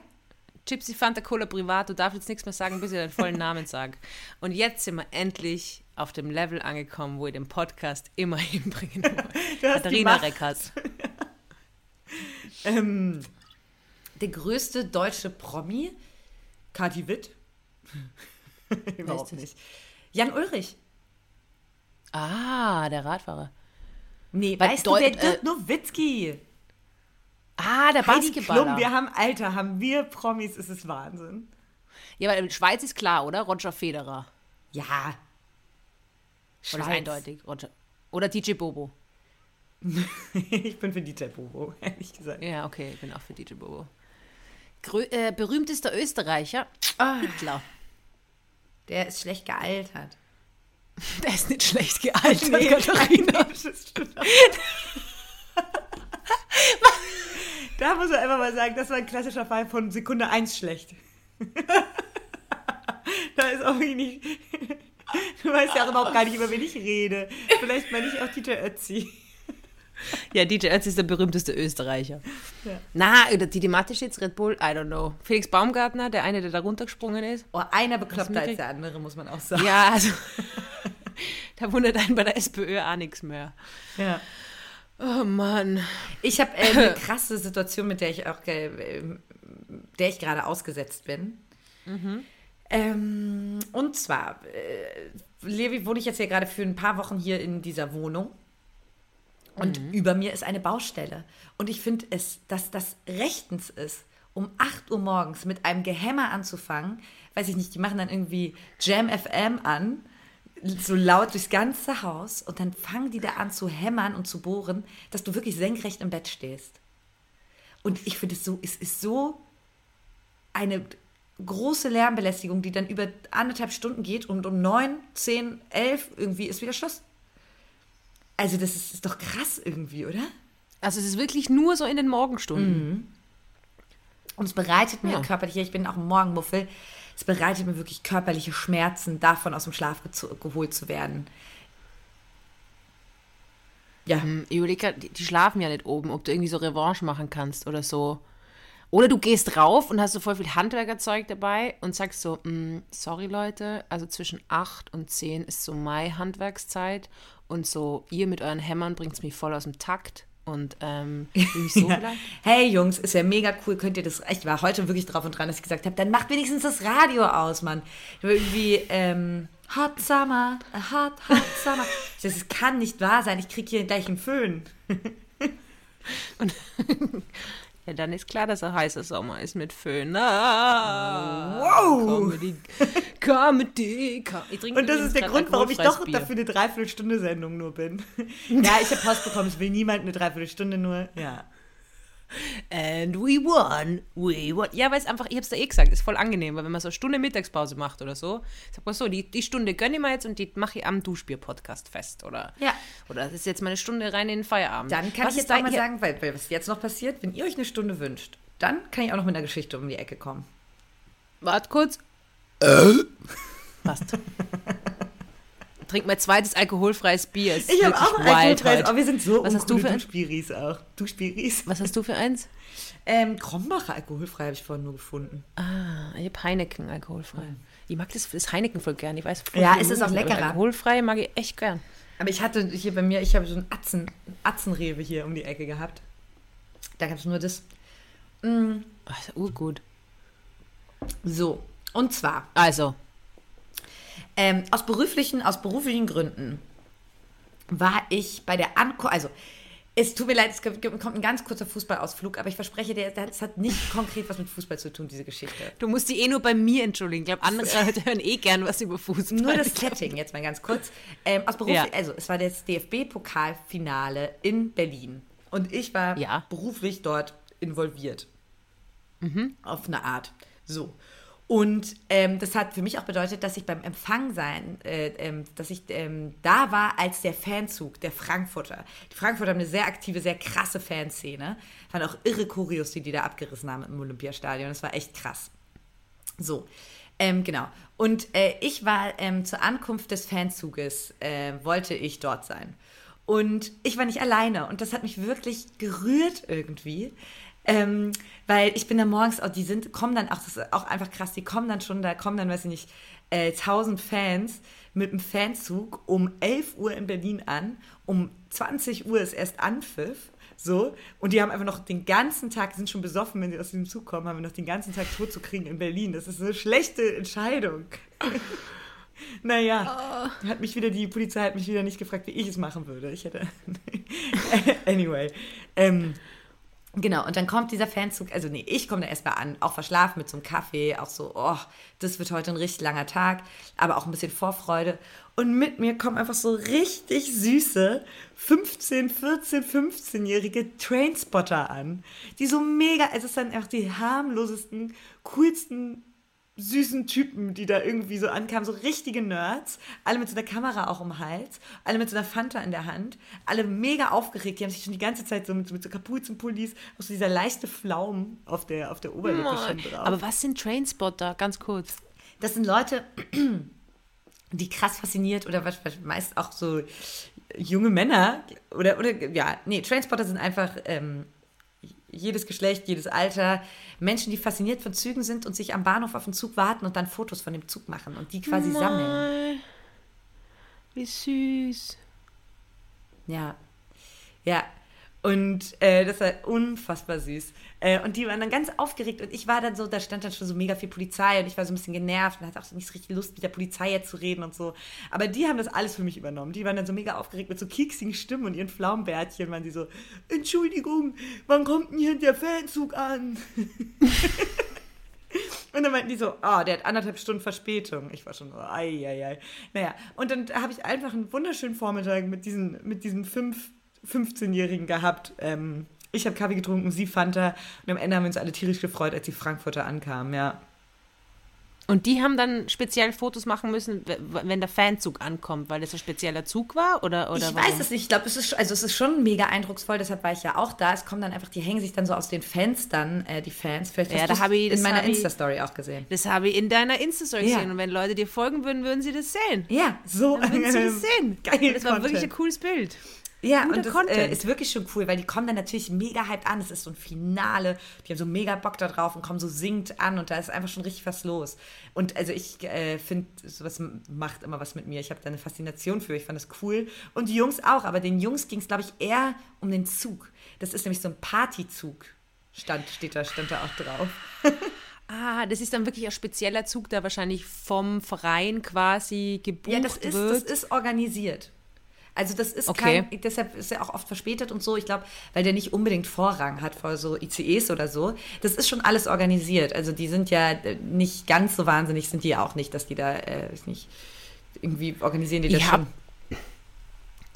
[SPEAKER 1] Gypsy Fanta Cola Privat. Du darfst jetzt nichts mehr sagen, bis ich deinen vollen Namen sage. Und jetzt sind wir endlich auf dem Level angekommen, wo ich den Podcast immer <laughs> hinbringen.
[SPEAKER 2] Du die
[SPEAKER 1] Katharina. Reckers.
[SPEAKER 2] Ähm, der größte deutsche Promi? Kati Witt? <laughs> Überhaupt nicht. Jan Ulrich.
[SPEAKER 1] Ah, der Radfahrer.
[SPEAKER 2] Nee,
[SPEAKER 1] Weil
[SPEAKER 2] weißt du,
[SPEAKER 1] Deu-
[SPEAKER 2] wer
[SPEAKER 1] äh,
[SPEAKER 2] Dirk Nowitzki?
[SPEAKER 1] Ah, der
[SPEAKER 2] Heidi Klum,
[SPEAKER 1] Basketballer.
[SPEAKER 2] wir haben, Alter, haben wir Promis, ist es Wahnsinn.
[SPEAKER 1] Ja, aber Schweiz ist klar, oder? Roger Federer.
[SPEAKER 2] Ja.
[SPEAKER 1] Oder
[SPEAKER 2] Schweiz.
[SPEAKER 1] eindeutig. Roger. Oder DJ Bobo. <laughs>
[SPEAKER 2] ich bin für DJ Bobo, <laughs> ehrlich gesagt.
[SPEAKER 1] Ja, okay, ich bin auch für DJ Bobo. Äh, berühmtester Österreicher?
[SPEAKER 2] Ah,
[SPEAKER 1] Hitler.
[SPEAKER 2] der ist schlecht gealtert. <laughs>
[SPEAKER 1] Der ist nicht schlecht gealtert,
[SPEAKER 2] Nee,
[SPEAKER 1] Katharina. <laughs> <laughs>
[SPEAKER 2] Da muss man einfach mal sagen, das war ein klassischer Fall von Sekunde 1 schlecht. da ist auch wenig. Du weißt ja auch überhaupt gar nicht, über wen ich rede. Vielleicht meine ich auch Dieter Ötzi.
[SPEAKER 1] Ja, DJ Ötzi ist der berühmteste Österreicher.
[SPEAKER 2] Ja.
[SPEAKER 1] Na, die Thematik jetzt Red Bull, I don't know. Felix Baumgartner, der eine, der da runtergesprungen ist.
[SPEAKER 2] Oh, einer bekloppter als der andere, muss man auch sagen.
[SPEAKER 1] Ja, also. <laughs> da wundert einen bei der SPÖ auch nichts mehr.
[SPEAKER 2] Ja.
[SPEAKER 1] Oh Mann.
[SPEAKER 2] Ich habe äh, eine <laughs> krasse Situation, mit der ich auch, äh, der ich gerade ausgesetzt bin. Ähm, und zwar, äh, Levi, wohne ich jetzt hier gerade für ein paar Wochen hier in dieser Wohnung. Und über mir ist eine Baustelle. Und ich finde es, dass das rechtens ist, um 8 Uhr morgens mit einem Gehämmer anzufangen. Weiß ich nicht, die machen dann irgendwie Jam FM an, so laut durchs ganze Haus. Und dann fangen die da an zu hämmern und zu bohren, dass du wirklich senkrecht im Bett stehst. Und ich finde es so, es ist so eine große Lärmbelästigung, die dann über anderthalb Stunden geht und um neun, zehn, elf irgendwie ist wieder Schluss. Also das ist, ist doch krass irgendwie, oder?
[SPEAKER 1] Also es ist wirklich nur so in den Morgenstunden.
[SPEAKER 2] Und es bereitet mir
[SPEAKER 1] Ja.
[SPEAKER 2] körperlich, ich bin auch ein Morgenmuffel, es bereitet mir wirklich körperliche Schmerzen, davon aus dem Schlaf geholt zu werden. Ja,
[SPEAKER 1] Ich überlege grad, die, die schlafen ja nicht oben, ob du irgendwie so Revanche machen kannst oder so. Oder du gehst rauf und hast so voll viel Handwerkerzeug dabei und sagst so, "Mm, sorry Leute, also zwischen 8 und 10 ist so meine Handwerkszeit und so, ihr mit euren Hämmern bringt es mich voll aus dem Takt und ähm, so <laughs>
[SPEAKER 2] Ja. Hey Jungs, ist ja mega cool, könnt ihr das. Ich war heute wirklich drauf und dran, dass ich gesagt habe, dann macht wenigstens das Radio aus, Mann. Irgendwie, ähm, Hot Summer, a hot, hot Summer. <laughs> Das kann nicht wahr sein, ich krieg hier gleich einen Föhn. <laughs>
[SPEAKER 1] Ja, dann ist klar, dass er heißer Sommer ist mit Föhn. Ah,
[SPEAKER 2] Wow.
[SPEAKER 1] Comedy, <laughs> Comedy, Co- Ich trinke
[SPEAKER 2] Und das ist der Grund, warum ich doch
[SPEAKER 1] Bier.
[SPEAKER 2] dafür eine Dreiviertelstunde-Sendung nur bin. ja, ich habe Post bekommen, es will niemand eine Dreiviertelstunde nur. Ja.
[SPEAKER 1] And we won, we won. Ja, weil es einfach, ich hab's da eh gesagt, ist voll angenehm, weil wenn man so eine Stunde Mittagspause macht oder so, sag mal so, die, die Stunde gönne ich mir jetzt und die mache ich am Duschbier-Podcast fest, oder?
[SPEAKER 2] Ja.
[SPEAKER 1] Oder das ist jetzt meine Stunde rein in den Feierabend.
[SPEAKER 2] Dann kann
[SPEAKER 1] Was
[SPEAKER 2] ich jetzt auch mal sagen, weil, weil was jetzt noch passiert, wenn ihr euch eine Stunde wünscht, dann kann ich auch noch mit einer Geschichte um die Ecke kommen.
[SPEAKER 1] Wart kurz. Passt. <laughs> Trink mein zweites alkoholfreies Bier. Ist
[SPEAKER 2] Ich habe auch ein alkoholfreies, aber wir sind so
[SPEAKER 1] Was hast du für ein-
[SPEAKER 2] Duschspiris auch. Duschspiris.
[SPEAKER 1] Was hast du für eins?
[SPEAKER 2] Ähm, Krombacher alkoholfrei habe ich vorhin nur gefunden.
[SPEAKER 1] Ah, ich habe Heineken alkoholfrei. Ich mag das, das Heineken voll gern. Ich weiß,
[SPEAKER 2] Ja, es ist auch leckerer.
[SPEAKER 1] Alkoholfrei mag ich echt gern.
[SPEAKER 2] Aber ich hatte hier bei mir, ich habe so einen Atzen, Atzenrewe hier um die Ecke gehabt. Da gab es nur das.
[SPEAKER 1] Ach, ist ja urgut.
[SPEAKER 2] So, und zwar,
[SPEAKER 1] Also,
[SPEAKER 2] ähm, aus, beruflichen, aus beruflichen Gründen war ich bei der Ankunft, also es tut mir leid, es kommt ein ganz kurzer Fußballausflug, aber ich verspreche dir, das hat nicht <laughs> konkret was mit Fußball zu tun, diese Geschichte.
[SPEAKER 1] du musst die eh nur bei mir entschuldigen. Ich glaube, andere Leute <laughs> hören eh gern was über Fußball.
[SPEAKER 2] Nur das Setting jetzt mal ganz kurz. Ähm, aus Beruf,
[SPEAKER 1] Ja.
[SPEAKER 2] Also es war das DFB-Pokalfinale in Berlin. Und ich war
[SPEAKER 1] Ja.
[SPEAKER 2] beruflich dort involviert. Auf eine Art. So. Und ähm, das hat für mich auch bedeutet, dass ich beim Empfang sein, äh, ähm, dass ich ähm, da war als der Fanzug der Frankfurter. Die Frankfurter haben eine sehr aktive, sehr krasse Fanszene. Waren auch irre Choreos, die die da abgerissen haben im Olympiastadion. Das war echt krass. So, ähm, genau. Und äh, ich war ähm, zur Ankunft des Fanzuges, äh, wollte ich dort sein. Und ich war nicht alleine und das hat mich wirklich gerührt irgendwie. Ähm, weil ich bin da morgens, auch, die sind, kommen dann, auch das ist auch einfach krass, die kommen dann schon, da kommen dann, weiß ich nicht, äh, 1000 Fans mit einem Fanzug um 11 Uhr in Berlin an, um 20 Uhr ist erst Anpfiff, so, und die haben einfach noch den ganzen Tag, die sind schon besoffen, wenn sie aus dem Zug kommen, haben wir noch den ganzen Tag tot zu kriegen in Berlin. Das ist eine schlechte Entscheidung. <laughs> Naja, hat mich wieder, die Polizei hat mich wieder nicht gefragt, wie ich es machen würde. Ich hätte. <laughs> anyway. Ähm, genau, und dann kommt dieser Fanzug, also nee, ich komme da erstmal an, auch verschlafen mit so einem Kaffee, auch so, oh, das wird heute ein richtig langer Tag, aber auch ein bisschen Vorfreude. Und mit mir kommen einfach so richtig süße 15, 14, 15-jährige Trainspotter an, die so mega, also es sind einfach die harmlosesten, coolsten süßen Typen, die da irgendwie so ankamen, so richtige Nerds, alle mit so einer Kamera auch um Hals, alle mit so einer Fanta in der Hand, alle mega aufgeregt, die haben sich schon die ganze Zeit so mit, mit so Kapuzenpullis, auch so dieser leichte Flaum auf der, auf der Oberlippe schon drauf.
[SPEAKER 1] Aber was sind Trainspotter? Ganz kurz.
[SPEAKER 2] Das sind Leute, <clears throat> die krass fasziniert oder was, was meist auch so junge Männer oder, oder ja, nee, Trainspotter sind einfach ähm, jedes Geschlecht, jedes Alter, Menschen, die fasziniert von Zügen sind und sich am Bahnhof auf den Zug warten und dann Fotos von dem Zug machen und die quasi sammeln.
[SPEAKER 1] Mei, Wie süß.
[SPEAKER 2] Ja. Ja. Und äh, das war unfassbar süß. Äh, und die waren dann ganz aufgeregt und ich war dann so, da stand dann schon so mega viel Polizei und ich war so ein bisschen genervt und hatte auch so nicht so richtig Lust, mit der Polizei jetzt zu reden und so. Aber die haben das alles für mich übernommen. Die waren dann so mega aufgeregt mit so kieksigen Stimmen und ihren Pflaumenbärtchen waren die so, Entschuldigung, wann kommt denn hier der Fanzug an? <laughs> Und dann meinten die so, ah, der hat anderthalb Stunden Verspätung. Ich war schon so, ei, ei, ei. Naja, und dann habe ich einfach einen wunderschönen Vormittag mit diesen, mit diesen fünf 15-Jährigen gehabt. Ähm, ich habe Kaffee getrunken, sie Fanta. Und am Ende haben wir uns alle tierisch gefreut, als die Frankfurter ankamen, ja.
[SPEAKER 1] Und die haben dann speziell Fotos machen müssen, wenn der Fanzug ankommt, weil das ein spezieller Zug war? Oder, oder
[SPEAKER 2] ich
[SPEAKER 1] warum?
[SPEAKER 2] weiß es nicht. Ich glaube, es ist, also es ist schon mega eindrucksvoll, deshalb war ich ja auch da. Es kommen dann einfach, die hängen sich dann so aus den Fenstern, äh, die Fans. Vielleicht
[SPEAKER 1] Ja,
[SPEAKER 2] hast
[SPEAKER 1] da ich-
[SPEAKER 2] in meiner Insta-Story auch gesehen.
[SPEAKER 1] Das habe ich in deiner Insta-Story
[SPEAKER 2] Ja.
[SPEAKER 1] gesehen. Und wenn Leute dir folgen würden, würden sie das sehen.
[SPEAKER 2] Ja, so
[SPEAKER 1] Dann würden sie das sehen.
[SPEAKER 2] Geil
[SPEAKER 1] das war wirklich
[SPEAKER 2] Content.
[SPEAKER 1] ein cooles Bild.
[SPEAKER 2] Ja,
[SPEAKER 1] Guter
[SPEAKER 2] und das äh,
[SPEAKER 1] Content.
[SPEAKER 2] ist wirklich schon cool, weil die kommen dann natürlich mega hyped an. Es ist so ein Finale. Die haben so mega Bock da drauf und kommen so singend an und da ist einfach schon richtig was los. Und also ich äh, finde, sowas macht immer was mit mir. Ich habe da eine Faszination für. Ich fand das cool. Und die Jungs auch. Aber den Jungs ging es, glaube ich, eher um den Zug. Das ist nämlich so ein Partyzug. Stand, steht da, stand da auch drauf. <laughs>
[SPEAKER 1] Ah, das ist dann wirklich ein spezieller Zug, der wahrscheinlich vom Verein quasi gebucht
[SPEAKER 2] Ja, das ist,
[SPEAKER 1] wird.
[SPEAKER 2] das ist organisiert. Also das ist
[SPEAKER 1] Okay.
[SPEAKER 2] kein, deshalb ist er auch oft verspätet und so. Ich glaube, weil der nicht unbedingt Vorrang hat vor so ICEs oder so. Das ist schon alles organisiert. Also die sind ja äh, nicht ganz so wahnsinnig, sind die ja auch nicht, dass die da, äh, nicht, irgendwie organisieren die das
[SPEAKER 1] Ich
[SPEAKER 2] schon.
[SPEAKER 1] hab-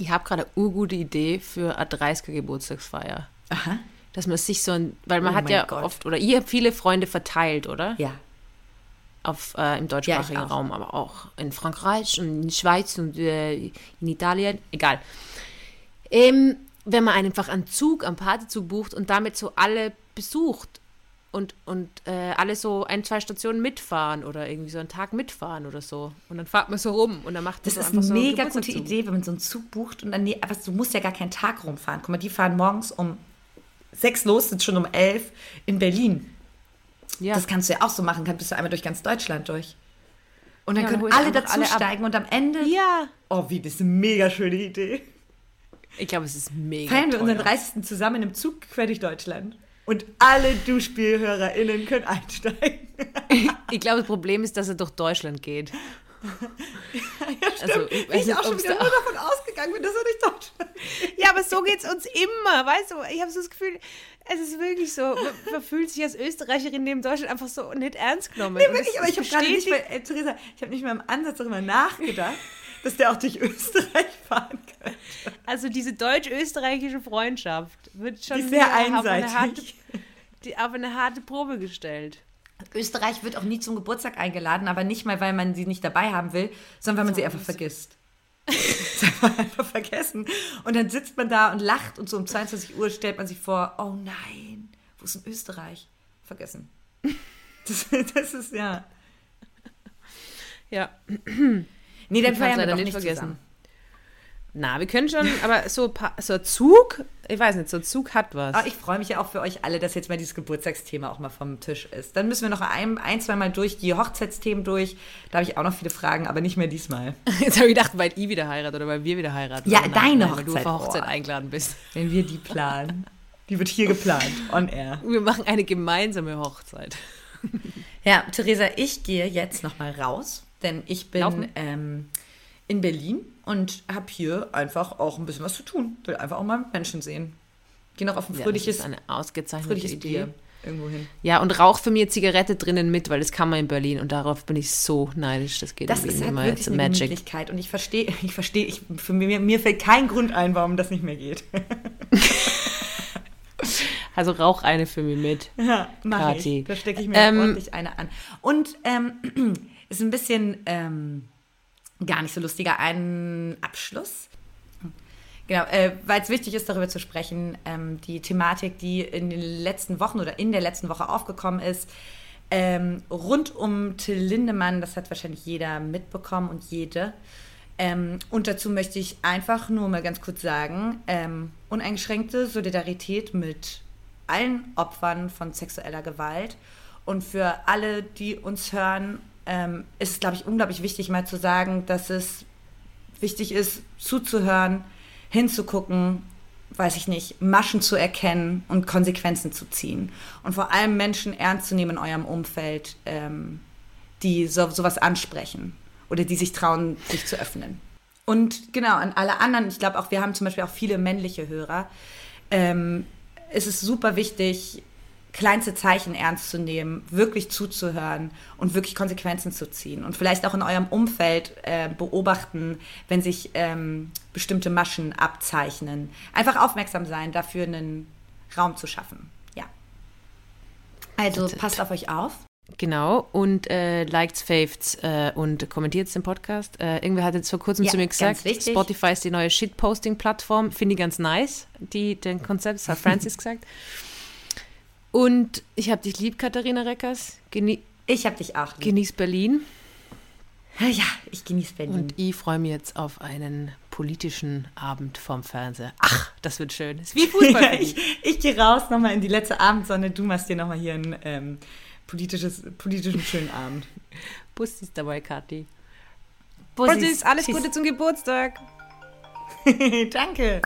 [SPEAKER 1] ich habe gerade eine urgute Idee für eine 30er Geburtstagsfeier.
[SPEAKER 2] Aha.
[SPEAKER 1] Dass man sich so ein, weil man
[SPEAKER 2] Oh
[SPEAKER 1] hat ja
[SPEAKER 2] Gott.
[SPEAKER 1] oft, oder ihr habt viele Freunde verteilt, oder?
[SPEAKER 2] Ja.
[SPEAKER 1] Auf, äh, Im deutschsprachigen
[SPEAKER 2] Ja.
[SPEAKER 1] Raum, aber auch in Frankreich und in der Schweiz und äh, in Italien, egal. Ähm, wenn man einfach einen Zug, einen Partyzug bucht und damit so alle besucht und, und äh, alle so ein, zwei Stationen mitfahren oder irgendwie so einen Tag mitfahren oder so. Und dann fahrt man so rum und dann macht
[SPEAKER 2] Das
[SPEAKER 1] so
[SPEAKER 2] ist
[SPEAKER 1] einfach
[SPEAKER 2] eine mega gute. Idee, wenn man so einen Zug bucht und dann, nee, aber du musst ja gar keinen Tag rumfahren. Guck mal, die fahren morgens um sechs los, sind schon um elf in Berlin.
[SPEAKER 1] Ja.
[SPEAKER 2] Das kannst du ja auch so machen, kannst bist du einmal durch ganz Deutschland durch. Und dann
[SPEAKER 1] Ja, dann
[SPEAKER 2] können alle dazusteigen und am Ende.
[SPEAKER 1] ja.
[SPEAKER 2] Oh, wie, das ist eine mega schöne Idee.
[SPEAKER 1] Ich glaube, es ist mega
[SPEAKER 2] Feiern wir unseren 30. zusammen im Zug quer durch Deutschland. Und alle Du-SpielhörerInnen können <laughs> einsteigen. <laughs>
[SPEAKER 1] Ich glaube, das Problem ist, dass er durch Deutschland geht. <laughs>
[SPEAKER 2] ja, stimmt.
[SPEAKER 1] Also, ich
[SPEAKER 2] ich auch schon wieder nur davon ausgegangen bin, dass er durch Deutschland
[SPEAKER 1] Ja, aber so geht es uns immer, weißt du? Ich habe so das Gefühl, es ist wirklich so, man, man fühlt sich als Österreicherin neben Deutschland einfach so nicht ernst genommen.
[SPEAKER 2] Nee, wirklich, aber ich habe gerade nicht mal, äh, Theresa, ich habe nicht mal im Ansatz darüber nachgedacht, <laughs> dass der auch durch Österreich fahren kann.
[SPEAKER 1] Also diese deutsch-österreichische Freundschaft wird schon
[SPEAKER 2] Die sehr
[SPEAKER 1] wieder auf eine, harte,
[SPEAKER 2] einseitig.
[SPEAKER 1] die, auf eine harte Probe gestellt.
[SPEAKER 2] Österreich wird auch nie zum Geburtstag eingeladen, aber nicht mal, weil man sie nicht dabei haben will, sondern weil man sie einfach vergisst. <laughs> Das ist einfach, einfach vergessen. Und dann sitzt man da und lacht und so um 22 Uhr stellt man sich vor, oh nein, wo ist denn Österreich? Vergessen. <laughs> Das, das ist ja.
[SPEAKER 1] Ja,
[SPEAKER 2] Nee, dann feiern wir doch
[SPEAKER 1] nicht
[SPEAKER 2] nicht
[SPEAKER 1] vergessen.
[SPEAKER 2] zusammen.
[SPEAKER 1] Na, wir können schon, aber so, so ein Zug, ich weiß nicht, so ein Zug hat was.
[SPEAKER 2] Aber ich freue mich ja auch für euch alle, dass jetzt mal dieses Geburtstagsthema auch mal vom Tisch ist. Dann müssen wir noch ein, ein zwei Mal durch die Hochzeitsthemen durch. Da habe ich auch noch viele Fragen, aber nicht mehr diesmal. <laughs>
[SPEAKER 1] Jetzt habe ich gedacht, weil ich wieder heirate oder weil wir wieder heiraten.
[SPEAKER 2] Ja,
[SPEAKER 1] Aber
[SPEAKER 2] deine
[SPEAKER 1] Weil du
[SPEAKER 2] Hochzeit,
[SPEAKER 1] auf Hochzeit
[SPEAKER 2] oh.
[SPEAKER 1] eingeladen bist.
[SPEAKER 2] Wenn wir die planen. Die wird hier geplant, on air.
[SPEAKER 1] Wir machen eine gemeinsame Hochzeit.
[SPEAKER 2] Ja, Theresa, ich gehe jetzt nochmal raus, denn ich bin ähm, in Berlin und habe hier einfach auch ein bisschen was zu tun. Will einfach auch mal Menschen sehen. Gehe noch auf ein fröhliches,
[SPEAKER 1] das ist eine ausgezeichnete
[SPEAKER 2] fröhliches
[SPEAKER 1] Idee.
[SPEAKER 2] Bier irgendwo hin.
[SPEAKER 1] Ja, und rauch für mir Zigarette drinnen mit, weil das kann man in Berlin und darauf bin ich so neidisch. Das geht
[SPEAKER 2] Das ist halt
[SPEAKER 1] immer
[SPEAKER 2] wirklich
[SPEAKER 1] a
[SPEAKER 2] eine
[SPEAKER 1] magic.
[SPEAKER 2] Gemütlichkeit und ich verstehe, <laughs> ich verstehe, ich, für mir, mir fällt kein Grund ein, warum das nicht mehr geht. <laughs>
[SPEAKER 1] Also rauch eine für mich mit. <laughs>
[SPEAKER 2] Ja, mach
[SPEAKER 1] Kathi.
[SPEAKER 2] ich. Da stecke ich mir
[SPEAKER 1] Ähm,
[SPEAKER 2] ordentlich eine an. Und ähm, <clears throat> ist ein bisschen ähm, gar nicht so lustiger, ein Abschluss. Genau, äh, weil es wichtig ist, darüber zu sprechen, ähm, die Thematik, die in den letzten Wochen oder in der letzten Woche aufgekommen ist, ähm, rund um Till Lindemann, das hat wahrscheinlich jeder mitbekommen und jede. Ähm, und dazu möchte ich einfach nur mal ganz kurz sagen, ähm, uneingeschränkte Solidarität mit allen Opfern von sexueller Gewalt. Und für alle, die uns hören, ähm, ist glaube ich, unglaublich wichtig, mal zu sagen, dass es wichtig ist, zuzuhören, hinzugucken, weiß ich nicht, Maschen zu erkennen und Konsequenzen zu ziehen. Und vor allem Menschen ernst zu nehmen in eurem Umfeld, ähm, die so, sowas ansprechen oder die sich trauen, sich zu öffnen. Und genau, an alle anderen, ich glaube auch, wir haben zum Beispiel auch viele männliche Hörer, ähm, es ist super wichtig, kleinste Zeichen ernst zu nehmen, wirklich zuzuhören und wirklich Konsequenzen zu ziehen. Und vielleicht auch in eurem Umfeld äh, beobachten, wenn sich ähm, bestimmte Maschen abzeichnen. Einfach aufmerksam sein, dafür einen Raum zu schaffen. Ja. Also passt auf euch auf.
[SPEAKER 1] Genau, und äh, liked, faved äh, und kommentiert den Podcast. Äh, irgendwer hat jetzt vor kurzem
[SPEAKER 2] Ja,
[SPEAKER 1] zu mir gesagt. Spotify ist die neue Shitposting-Plattform. Finde ich ganz nice, die, den Konzept, das hat Francis gesagt. Und ich habe dich lieb, Katharina Reckers. Genie
[SPEAKER 2] ich habe dich auch lieb.
[SPEAKER 1] Genieß Berlin.
[SPEAKER 2] Ja, ich genieße Berlin.
[SPEAKER 1] Und ich freue mich jetzt auf einen politischen Abend vom Fernseher. Ach, das wird schön. Ist wie Fußball. <laughs>
[SPEAKER 2] ja, ich, ich gehe raus nochmal in die letzte Abendsonne. Du machst dir nochmal hier einen ähm, politisches, politischen schönen Abend.
[SPEAKER 1] Bussis dabei, Kathi.
[SPEAKER 2] Bussis,
[SPEAKER 1] Bussis alles
[SPEAKER 2] Tschüss.
[SPEAKER 1] Gute zum Geburtstag. <laughs>
[SPEAKER 2] Danke.